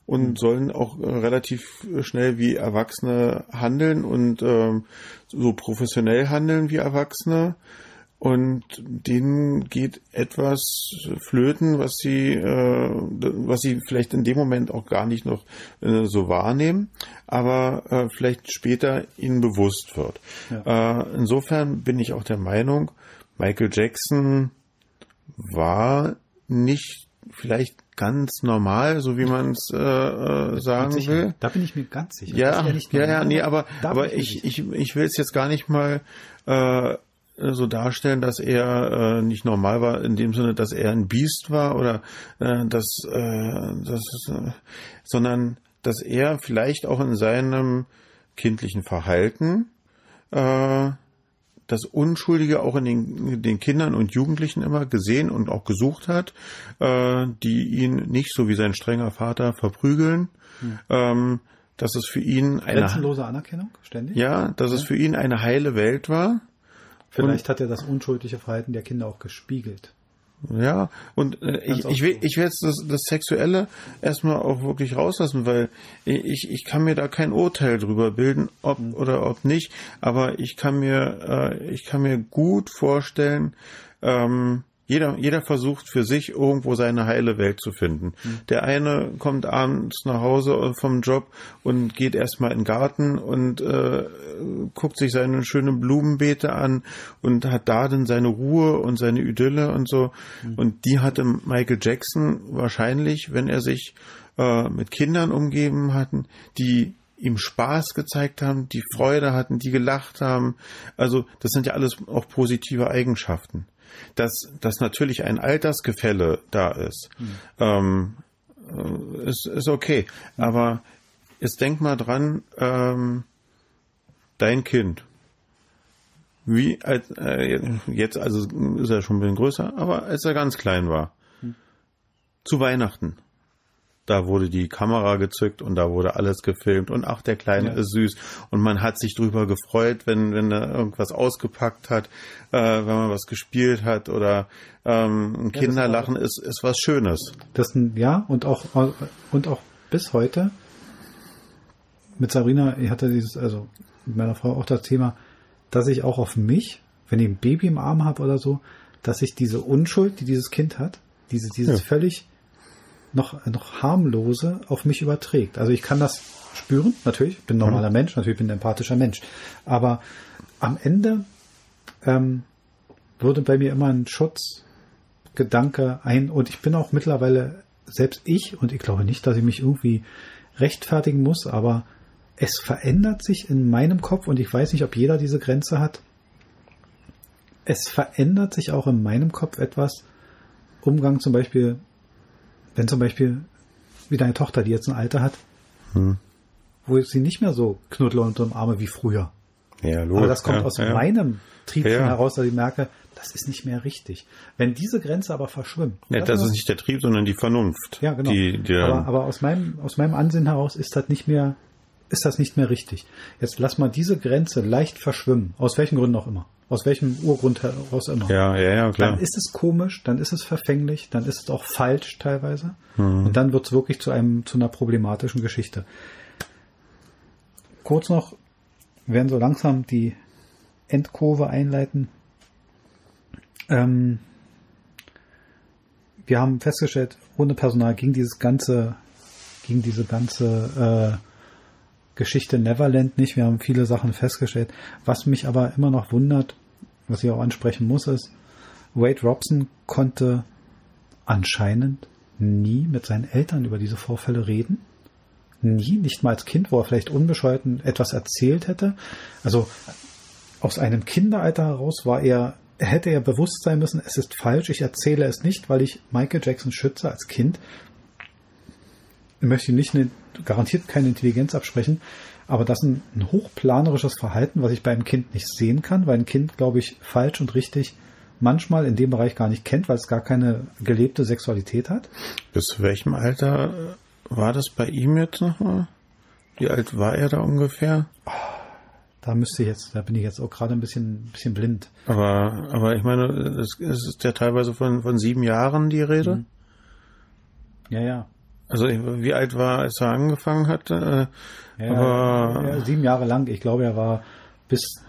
und mhm. sollen auch äh, relativ schnell wie Erwachsene handeln und ähm, so professionell handeln wie Erwachsene. Und denen geht etwas flöten, was sie, äh, was sie vielleicht in dem Moment auch gar nicht noch äh, so wahrnehmen, aber äh, vielleicht später ihnen bewusst wird. Ja. Äh, insofern bin ich auch der Meinung, Michael Jackson war nicht vielleicht ganz normal, so wie man es äh, äh sagen will. Da bin ich mir ganz sicher. Ja, ja, ja, ja, nee, aber, aber ich, ich, ich will es jetzt gar nicht mal äh, so darstellen, dass er äh, nicht normal war, in dem Sinne, dass er ein Biest war oder äh, dass, äh, das, äh, sondern dass er vielleicht auch in seinem kindlichen Verhalten äh, das Unschuldige auch in den, den Kindern und Jugendlichen immer gesehen und auch gesucht hat, äh, die ihn nicht so wie sein strenger Vater verprügeln. Hm. Ähm, dass es für ihn eine grenzenlose Anerkennung ständig. Ja, dass ja. es für ihn eine heile Welt war. Vielleicht und, hat er das unschuldige Verhalten der Kinder auch gespiegelt. Ja, und äh, ich, ich will, ich will jetzt das, das Sexuelle erstmal auch wirklich rauslassen, weil ich, ich kann mir da kein Urteil drüber bilden, ob mhm. oder ob nicht, aber ich kann mir, äh, ich kann mir gut vorstellen, ähm, jeder, jeder versucht für sich irgendwo seine heile Welt zu finden. Mhm. Der eine kommt abends nach Hause vom Job und geht erstmal in den Garten und äh, guckt sich seine schönen Blumenbeete an und hat da dann seine Ruhe und seine Idylle und so. Mhm. Und die hatte Michael Jackson wahrscheinlich, wenn er sich äh, mit Kindern umgeben hatten, die ihm Spaß gezeigt haben, die Freude hatten, die gelacht haben. Also das sind ja alles auch positive Eigenschaften dass, dass natürlich ein Altersgefälle da ist, mhm. ähm, äh, ist, ist okay. Mhm. Aber jetzt denk mal dran, ähm, dein Kind, wie als, äh, jetzt, also ist er schon ein bisschen größer, aber als er ganz klein war, mhm. zu Weihnachten da wurde die Kamera gezückt und da wurde alles gefilmt und ach, der Kleine ja. ist süß und man hat sich drüber gefreut, wenn, wenn er irgendwas ausgepackt hat, äh, wenn man was gespielt hat oder ähm, ein ja, Kinderlachen ist, ist was Schönes. Das, ja, und auch, und auch bis heute mit Sabrina, ich hatte dieses, also mit meiner Frau auch das Thema, dass ich auch auf mich, wenn ich ein Baby im Arm habe oder so, dass ich diese Unschuld, die dieses Kind hat, diese, dieses ja. völlig noch, noch harmlose auf mich überträgt. Also ich kann das spüren, natürlich, ich bin ein normaler mhm. Mensch, natürlich bin ich ein empathischer Mensch. Aber am Ende ähm, würde bei mir immer ein Schutzgedanke ein und ich bin auch mittlerweile selbst ich und ich glaube nicht, dass ich mich irgendwie rechtfertigen muss, aber es verändert sich in meinem Kopf und ich weiß nicht, ob jeder diese Grenze hat. Es verändert sich auch in meinem Kopf etwas. Umgang zum Beispiel wenn zum Beispiel wie deine Tochter, die jetzt ein Alter hat, hm. wo sie nicht mehr so Knuddel unterm Arme wie früher. Ja, logisch. Aber das kommt ja, aus ja. meinem Trieb ja. heraus, dass ich merke, das ist nicht mehr richtig. Wenn diese Grenze aber verschwimmt. Ja, das ist nicht der Trieb, sondern die Vernunft. Ja, genau. Die, die aber, aber aus meinem, aus meinem Ansinn heraus ist das nicht mehr, ist das nicht mehr richtig. Jetzt lass mal diese Grenze leicht verschwimmen. Aus welchen Gründen auch immer aus welchem Urgrund heraus immer. Ja, ja, ja, klar. Dann ist es komisch, dann ist es verfänglich, dann ist es auch falsch teilweise. Mhm. Und dann wird es wirklich zu einem, zu einer problematischen Geschichte. Kurz noch, wir werden so langsam die Endkurve einleiten. Ähm, wir haben festgestellt, ohne Personal ging dieses ganze, ging diese ganze äh, Geschichte Neverland nicht. Wir haben viele Sachen festgestellt. Was mich aber immer noch wundert, was ich auch ansprechen muss, ist, Wade Robson konnte anscheinend nie mit seinen Eltern über diese Vorfälle reden. Nie, nicht mal als Kind, wo er vielleicht unbescheiden etwas erzählt hätte. Also aus einem Kinderalter heraus war er hätte er bewusst sein müssen, es ist falsch, ich erzähle es nicht, weil ich Michael Jackson schütze als Kind. Ich möchte ihm nicht eine, garantiert keine Intelligenz absprechen, aber das ist ein, ein hochplanerisches Verhalten, was ich bei einem Kind nicht sehen kann, weil ein Kind, glaube ich, falsch und richtig manchmal in dem Bereich gar nicht kennt, weil es gar keine gelebte Sexualität hat. Bis welchem Alter war das bei ihm jetzt nochmal? Wie alt war er da ungefähr? Da müsste ich jetzt, da bin ich jetzt auch gerade ein bisschen, bisschen blind. Aber, aber ich meine, es, es ist ja teilweise von, von sieben Jahren die Rede. Mhm. Ja, ja. Also wie alt war, als er angefangen hat? Äh, ja, aber ja, sieben Jahre lang. Ich glaube, er war bis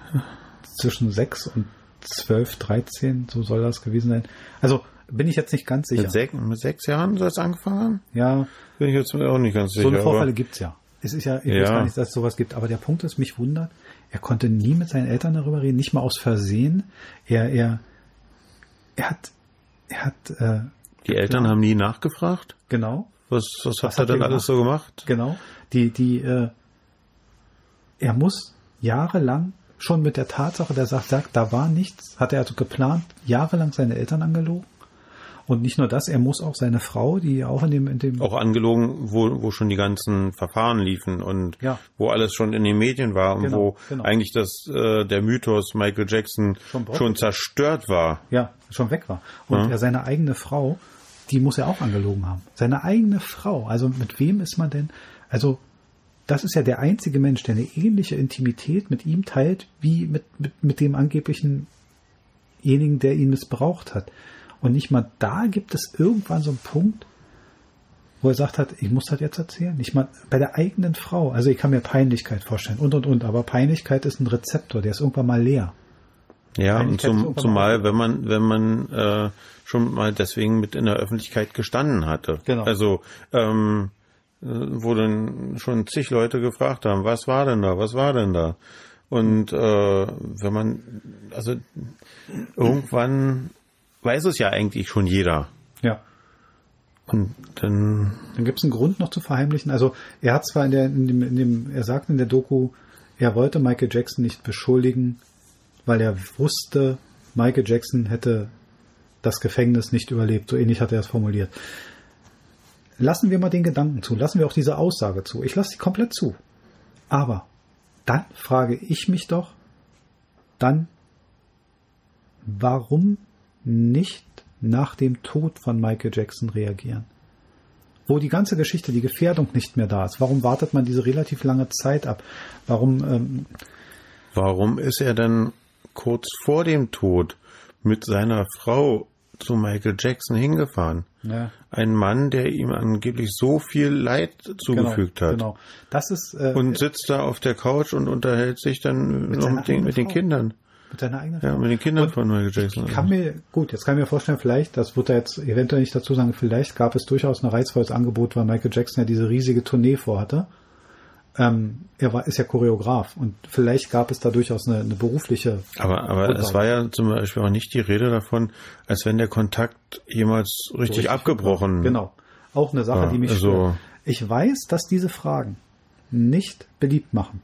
zwischen sechs und zwölf, dreizehn, so soll das gewesen sein. Also bin ich jetzt nicht ganz sicher. Mit, sech, mit sechs Jahren soll es angefangen haben? Ja. Bin ich jetzt auch nicht ganz sicher. So eine Vorfälle gibt's ja. Es ist ja, ich ja. weiß gar nicht, dass es sowas gibt. Aber der Punkt ist, mich wundert, er konnte nie mit seinen Eltern darüber reden, nicht mal aus Versehen. Er, er, er hat, er hat. Äh, die Eltern haben nie nachgefragt. Genau. Was, was, was hat, hat er denn alles so gemacht? Genau. Die, die, äh, er muss jahrelang schon mit der Tatsache, der sagt, sagt, da war nichts, hat er also geplant, jahrelang seine Eltern angelogen. Und nicht nur das, er muss auch seine Frau, die auch in dem, in dem auch angelogen, wo, wo schon die ganzen Verfahren liefen und ja. wo alles schon in den Medien war und Genau, wo genau. eigentlich das äh, der Mythos Michael Jackson Schon schon, zerstört war. ja, schon weg war. Und Ja. er seine eigene Frau, die muss er auch angelogen haben. Seine eigene Frau. Also mit wem ist man denn? Also das ist ja der einzige Mensch, der eine ähnliche Intimität mit ihm teilt, wie mit, mit, mit dem angeblichen jenigen, der ihn missbraucht hat. Und nicht mal da gibt es irgendwann so einen Punkt, wo er sagt hat, ich muss das jetzt erzählen. Nicht mal bei der eigenen Frau. Also ich kann mir Peinlichkeit vorstellen und und und. Aber Peinlichkeit ist ein Rezeptor, der ist irgendwann mal leer. Ja, zum, zumal, mal wenn man, wenn man äh, schon mal deswegen mit in der Öffentlichkeit gestanden hatte. Genau. Also, ähm, äh, wo dann schon zig Leute gefragt haben, was war denn da, was war denn da? Und äh, wenn man, also irgendwann weiß es ja eigentlich schon jeder. Ja. Und dann, Dann gibt es einen Grund noch zu verheimlichen. Also er hat zwar in, der, in, dem, in dem, er sagt in der Doku, er wollte Michael Jackson nicht beschuldigen, weil er wusste, Michael Jackson hätte das Gefängnis nicht überlebt. So ähnlich hat er es formuliert. Lassen wir mal den Gedanken zu, lassen wir auch diese Aussage zu. Ich lasse sie komplett zu. Aber dann frage ich mich doch, dann, warum nicht nach dem Tod von Michael Jackson reagieren? Wo die ganze Geschichte, die Gefährdung nicht mehr da ist. Warum wartet man diese relativ lange Zeit ab? Warum, ähm, warum ist er dann kurz vor dem Tod mit seiner Frau zu Michael Jackson hingefahren? ja, Ein Mann, der ihm angeblich so viel Leid zugefügt genau, hat. Genau. Das ist äh, Und sitzt da auf der Couch und unterhält sich dann noch seiner mit den, mit den. Kindern. mit seiner eigenen Ja, Frau. mit den Kindern Und von Michael Jackson. Ich kann mir, gut, jetzt kann ich mir vorstellen, vielleicht, das wird er jetzt eventuell nicht dazu sagen, vielleicht gab es durchaus ein reizvolles Angebot, weil Michael Jackson ja diese riesige Tournee vorhatte. Ähm, er war, ist ja Choreograf und vielleicht gab es da durchaus eine, eine berufliche. aber aber Grundlage. es war ja zum Beispiel auch nicht die Rede davon, als wenn der Kontakt jemals richtig, richtig abgebrochen Genau. Auch eine Sache, Ja, die mich also- stört. Ich weiß, dass diese Fragen nicht beliebt machen.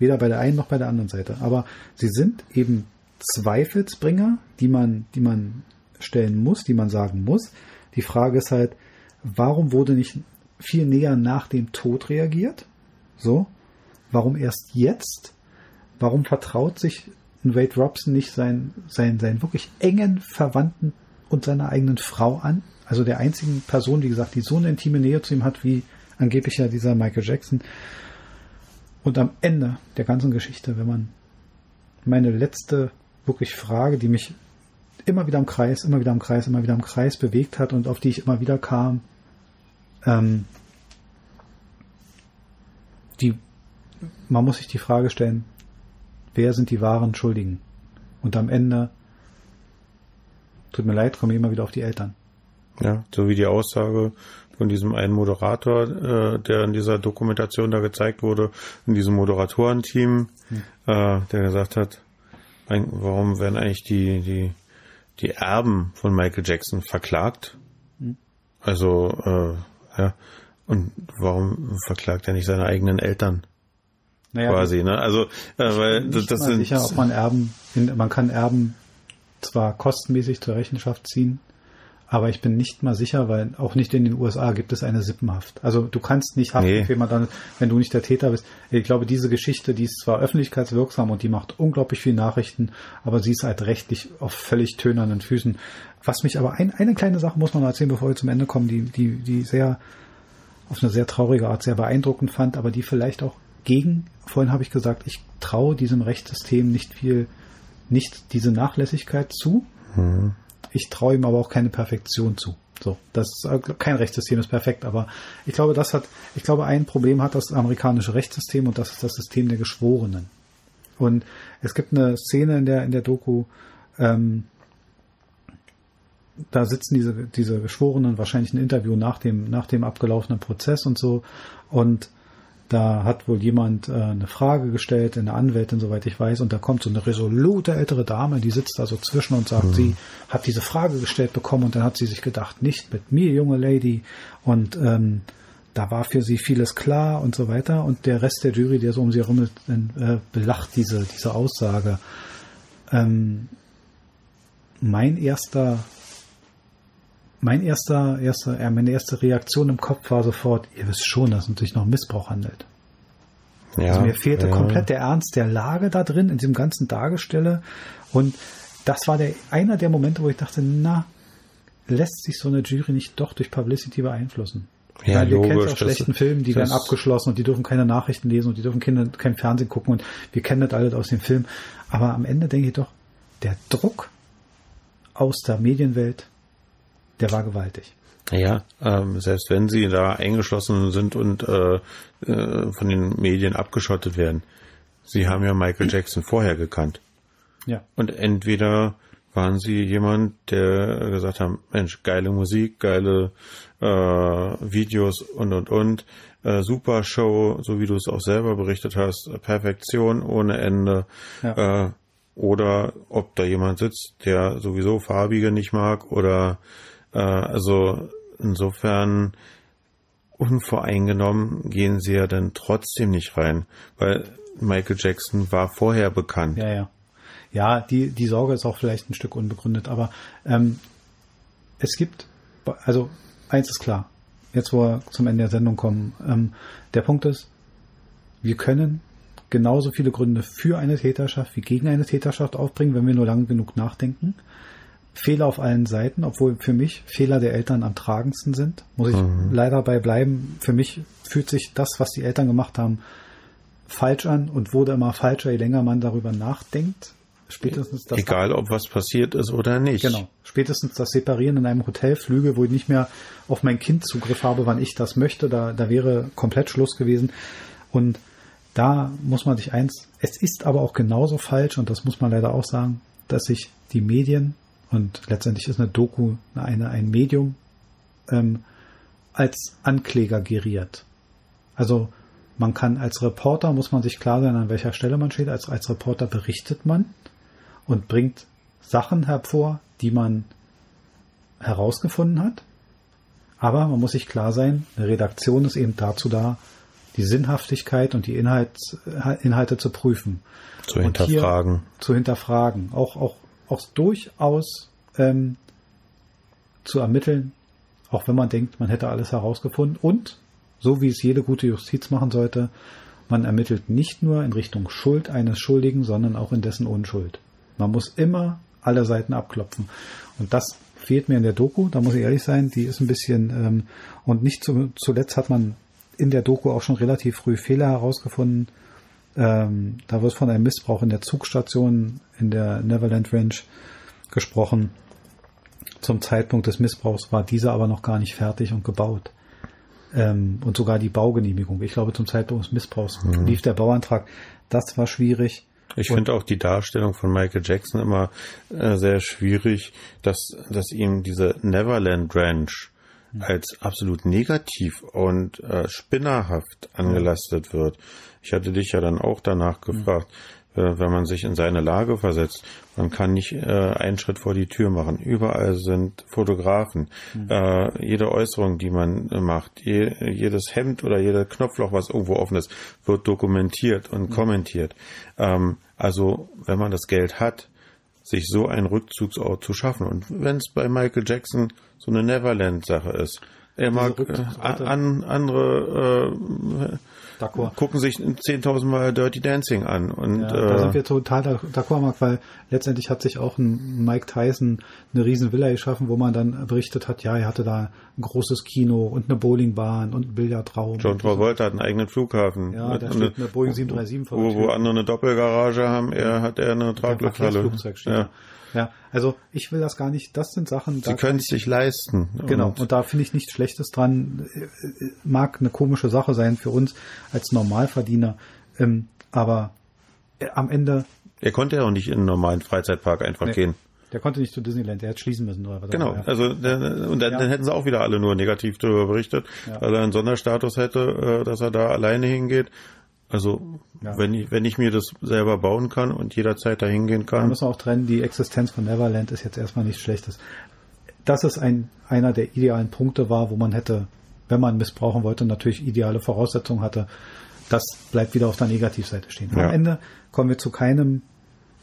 Weder bei der einen noch bei der anderen Seite. Aber sie sind eben Zweifelsbringer, die man, die man stellen muss, die man sagen muss. Die Frage ist halt, warum wurde nicht viel näher nach dem Tod reagiert? So. Warum erst jetzt? Warum vertraut sich Wade Robson nicht seinen, seinen, seinen wirklich engen Verwandten und seiner eigenen Frau an? Also der einzigen Person, wie gesagt, die so eine intime Nähe zu ihm hat, wie angeblich ja dieser Michael Jackson. Und am Ende der ganzen Geschichte, wenn man meine letzte wirklich Frage, die mich immer wieder im Kreis, immer wieder im Kreis, immer wieder im Kreis bewegt hat und auf die ich immer wieder kam, ähm, die, man muss sich die Frage stellen, wer sind die wahren Schuldigen? Und am Ende, tut mir leid, komme ich immer wieder auf die Eltern. Ja, so wie die Aussage von diesem einen Moderator, äh, der in dieser Dokumentation da gezeigt wurde, in diesem Moderatorenteam, äh, der gesagt hat, warum werden eigentlich die, die, die Erben von Michael Jackson verklagt? Also, äh, ja, und warum verklagt er nicht seine eigenen Eltern? Naja, Quasi, ne? Also, äh, weil das, das sind sicher, ob man Erben, man kann Erben zwar kostenmäßig zur Rechenschaft ziehen, aber ich bin nicht mal sicher, weil auch nicht in den USA gibt es eine Sippenhaft. Also du kannst nicht haften, Nee. wenn, man dann, wenn du nicht der Täter bist. Ich glaube, diese Geschichte, die ist zwar öffentlichkeitswirksam und die macht unglaublich viel Nachrichten, aber sie ist halt rechtlich auf völlig tönernen Füßen. Was mich aber ein, eine kleine Sache muss man erzählen, bevor wir zum Ende kommen, die, die, die sehr auf eine sehr traurige Art sehr beeindruckend fand, aber die vielleicht auch gegen, vorhin habe ich gesagt, ich traue diesem Rechtssystem nicht viel, nicht diese Nachlässigkeit zu. Ich traue ihm aber auch keine Perfektion zu. So, das ist, äh, kein Rechtssystem ist perfekt, aber ich glaube, das hat, ich glaube, ein Problem hat das amerikanische Rechtssystem und das ist das System der Geschworenen. Und es gibt eine Szene in der in der Doku, ähm, da sitzen diese diese Geschworenen wahrscheinlich ein Interview nach dem nach dem abgelaufenen Prozess und so und da hat wohl jemand äh, eine Frage gestellt, eine Anwältin, soweit ich weiß, und da kommt so eine resolute ältere Dame, die sitzt da so zwischen und sagt, sie hat diese Frage gestellt bekommen und dann hat sie sich gedacht, nicht mit mir, junge Lady, und ähm, da war für sie vieles klar und so weiter. Und der Rest der Jury, der so um sie herum ist, äh, belacht diese, diese Aussage. Ähm, mein erster, mein erster, erster, äh, meine erste Reaktion im Kopf war sofort, ihr wisst schon, dass es sich noch um Missbrauch handelt. Ja, Also mir fehlte ja. komplett der Ernst der Lage da drin, in diesem ganzen Dargestelle. Und das war der, einer der Momente, wo ich dachte, na, lässt sich so eine Jury nicht doch durch Publicity beeinflussen? Ja, Weil wir kennen logisch, aus schlechten Filmen, die werden abgeschlossen und die dürfen keine Nachrichten lesen und die dürfen keine, kein Fernsehen gucken und wir kennen das alles aus dem Film. Aber am Ende denke ich doch, der Druck aus der Medienwelt, der war gewaltig. Ja, ähm, selbst wenn sie da eingeschlossen sind und äh, äh, von den Medien abgeschottet werden. Sie haben ja Michael Jackson vorher gekannt. Ja. Und entweder waren sie jemand, der gesagt haben, Mensch, geile Musik, geile äh, Videos und und und, äh, super Show, so wie du es auch selber berichtet hast, Perfektion ohne Ende. Ja. Äh, oder ob da jemand sitzt, der sowieso farbige nicht mag oder äh, also insofern unvoreingenommen gehen sie ja dann trotzdem nicht rein, weil Michael Jackson war vorher bekannt. Ja, ja. Ja, die, die Sorge ist auch vielleicht ein Stück unbegründet, aber ähm, es gibt, also eins ist klar, jetzt wo wir zum Ende der Sendung kommen, ähm, der Punkt ist, wir können genauso viele Gründe für eine Täterschaft wie gegen eine Täterschaft aufbringen, wenn wir nur lang genug nachdenken. Fehler auf allen Seiten, obwohl für mich Fehler der Eltern am tragendsten sind, muss ich leider bei bleiben. Für mich fühlt sich das, was die Eltern gemacht haben, falsch an und wurde immer falscher, je länger man darüber nachdenkt. Spätestens das Egal, ob was passiert ist oder nicht. Genau. Spätestens das Separieren in einem Hotelflügel, wo ich nicht mehr auf mein Kind Zugriff habe, wann ich das möchte, da, da wäre komplett Schluss gewesen. Und da muss man sich eins, es ist aber auch genauso falsch, und das muss man leider auch sagen, dass sich die Medien, und letztendlich ist eine Doku eine, ein Medium, ähm, als Ankläger geriert. Also man kann als Reporter, muss man sich klar sein, an welcher Stelle man steht. Als, als Reporter berichtet man und bringt Sachen hervor, die man herausgefunden hat. Aber man muss sich klar sein, eine Redaktion ist eben dazu da, die Sinnhaftigkeit und die Inhalts, Inhalte zu prüfen. Zu hinterfragen. Zu hinterfragen. Auch, auch, auch durchaus ähm, zu ermitteln, auch wenn man denkt, man hätte alles herausgefunden. Und, so wie es jede gute Justiz machen sollte, man ermittelt nicht nur in Richtung Schuld eines Schuldigen, sondern auch in dessen Unschuld. Man muss immer alle Seiten abklopfen. Und das fehlt mir in der Doku, da muss ich ehrlich sein, die ist ein bisschen, ähm, und nicht zu, zuletzt hat man in der Doku auch schon relativ früh Fehler herausgefunden. Ähm, da wird von einem Missbrauch in der Zugstation in der Neverland Ranch gesprochen. Zum Zeitpunkt des Missbrauchs war dieser aber noch gar nicht fertig und gebaut. Ähm, und sogar die Baugenehmigung. Ich glaube, zum Zeitpunkt des Missbrauchs lief der Bauantrag. Das war schwierig. Ich finde auch die Darstellung von Michael Jackson immer äh, sehr schwierig, dass, dass ihm diese Neverland Ranch als absolut negativ und äh, spinnerhaft angelastet wird. Ich hatte dich ja dann auch danach gefragt, äh, wenn man sich in seine Lage versetzt, man kann nicht äh, einen Schritt vor die Tür machen. Überall sind Fotografen. Äh, jede Äußerung, die man äh, macht, je, jedes Hemd oder jeder Knopfloch, was irgendwo offen ist, wird dokumentiert und kommentiert. Ähm, also wenn man das Geld hat, sich so einen Rückzugsort zu schaffen. Und wenn es bei Michael Jackson so eine Neverland-Sache ist, er mag äh, an, andere äh, D'accord. gucken sich 10.000 Mal Dirty Dancing an. Und, ja, da sind wir total d'accord, Marc, weil letztendlich hat sich auch ein Mike Tyson eine riesen Villa geschaffen, wo man dann berichtet hat, ja, er hatte da ein großes Kino und eine Bowlingbahn und einen Billardraum. John Travolta hat einen eigenen Flughafen. Ja, da steht eine Boeing 737 vor Wo, wo andere eine Doppelgarage haben, er hat er eine Traglückhalle. Ja. Ja, also ich will das gar nicht, das sind Sachen. Sie können es sich leisten. Genau, und, und da finde ich nichts Schlechtes dran. Mag eine komische Sache sein für uns als Normalverdiener, ähm, aber äh, am Ende. Er konnte ja auch nicht in einen normalen Freizeitpark einfach nee. gehen. Der konnte nicht zu Disneyland, der hat schließen müssen. Oder was genau, also und dann, ja. dann, hätten sie auch wieder alle nur negativ darüber berichtet, ja. weil er einen Sonderstatus hätte, äh, dass er da alleine hingeht. Also ja. wenn ich wenn ich mir das selber bauen kann und jederzeit dahin gehen kann. Da müssen wir auch trennen, die Existenz von Neverland ist jetzt erstmal nichts Schlechtes. Dass es ein einer der idealen Punkte war, wo man hätte, wenn man missbrauchen wollte, natürlich ideale Voraussetzungen hatte. Das bleibt wieder auf der Negativseite stehen. Ja. Am Ende kommen wir zu keinem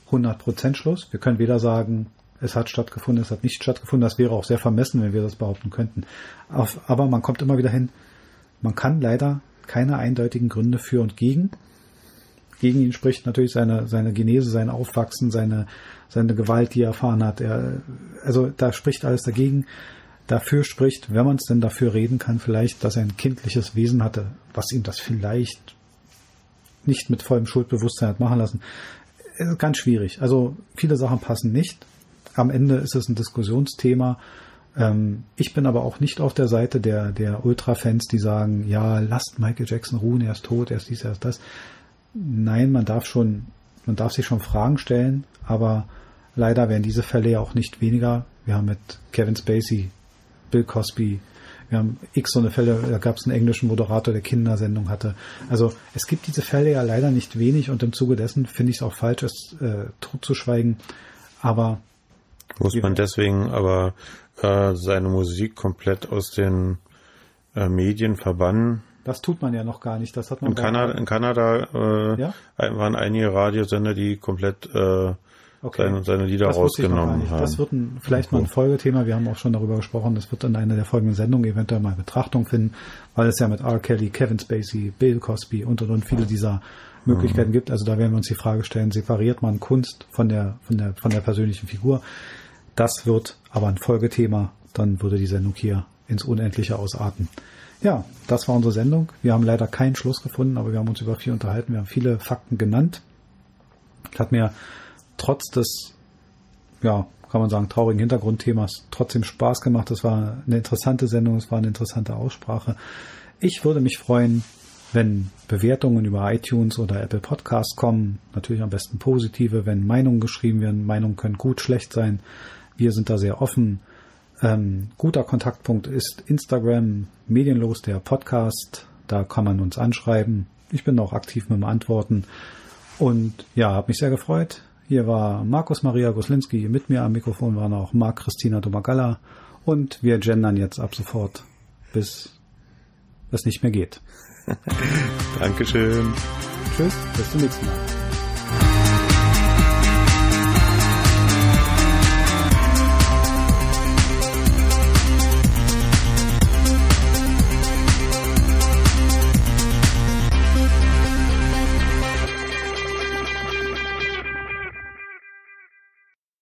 100% Schluss. Wir können weder sagen, es hat stattgefunden, es hat nicht stattgefunden. Das wäre auch sehr vermessen, wenn wir das behaupten könnten. Aber man kommt immer wieder hin, man kann leider keine eindeutigen Gründe für und gegen. Gegen ihn spricht natürlich seine, seine Genese, sein Aufwachsen, seine, seine Gewalt, die er erfahren hat. Er, also da spricht alles dagegen. Dafür spricht, wenn man es denn dafür reden kann, vielleicht, dass er ein kindliches Wesen hatte, was ihm das vielleicht nicht mit vollem Schuldbewusstsein hat machen lassen. Ganz schwierig. Also viele Sachen passen nicht. Am Ende ist es ein Diskussionsthema ich bin aber auch nicht auf der Seite der, der Ultra-Fans, die sagen, ja, lasst Michael Jackson ruhen, er ist tot, er ist dies, er ist das. Nein, man darf schon, man darf sich schon Fragen stellen, aber leider werden diese Fälle ja auch nicht weniger. Wir haben mit Kevin Spacey, Bill Cosby, wir haben x so eine Fälle, da gab es einen englischen Moderator, der Kindersendung hatte. Also es gibt diese Fälle ja leider nicht wenig und im Zuge dessen finde ich es auch falsch, es äh, totzuschweigen. Aber muss man deswegen aber äh, seine Musik komplett aus den äh, Medien verbannen. Das tut man ja noch gar nicht. Das hat man in, Kanada, in Kanada äh, ja? waren einige Radiosender, die komplett äh, okay. seine, seine Lieder das rausgenommen haben. Das wird ein, vielleicht mal ein Folgethema. Wir haben auch schon darüber gesprochen. Das wird in einer der folgenden Sendungen eventuell mal Betrachtung finden, weil es ja mit R. Kelly, Kevin Spacey, Bill Cosby und und und viele dieser Möglichkeiten mhm. gibt. Also da werden wir uns die Frage stellen: Separiert man Kunst von der von der von der persönlichen Figur? Das wird aber ein Folgethema. Dann würde die Sendung hier ins Unendliche ausarten. Ja, das war unsere Sendung. Wir haben leider keinen Schluss gefunden, aber wir haben uns über viel unterhalten. Wir haben viele Fakten genannt. Hat mir trotz des, ja, kann man sagen, traurigen Hintergrundthemas trotzdem Spaß gemacht. Es war eine interessante Sendung, es war eine interessante Aussprache. Ich würde mich freuen, wenn Bewertungen über iTunes oder Apple Podcasts kommen. Natürlich am besten positive, wenn Meinungen geschrieben werden. Meinungen können gut, schlecht sein. Wir sind da sehr offen. Ähm, guter Kontaktpunkt ist Instagram, medienlos der Podcast. Da kann man uns anschreiben. Ich bin auch aktiv mit dem Antworten. Und ja, habe mich sehr gefreut. Hier war Markus Maria Goslinski. Mit mir am Mikrofon waren auch Marc Christina Domagalla. Und wir gendern jetzt ab sofort, bis es nicht mehr geht. Dankeschön. Tschüss, bis zum nächsten Mal.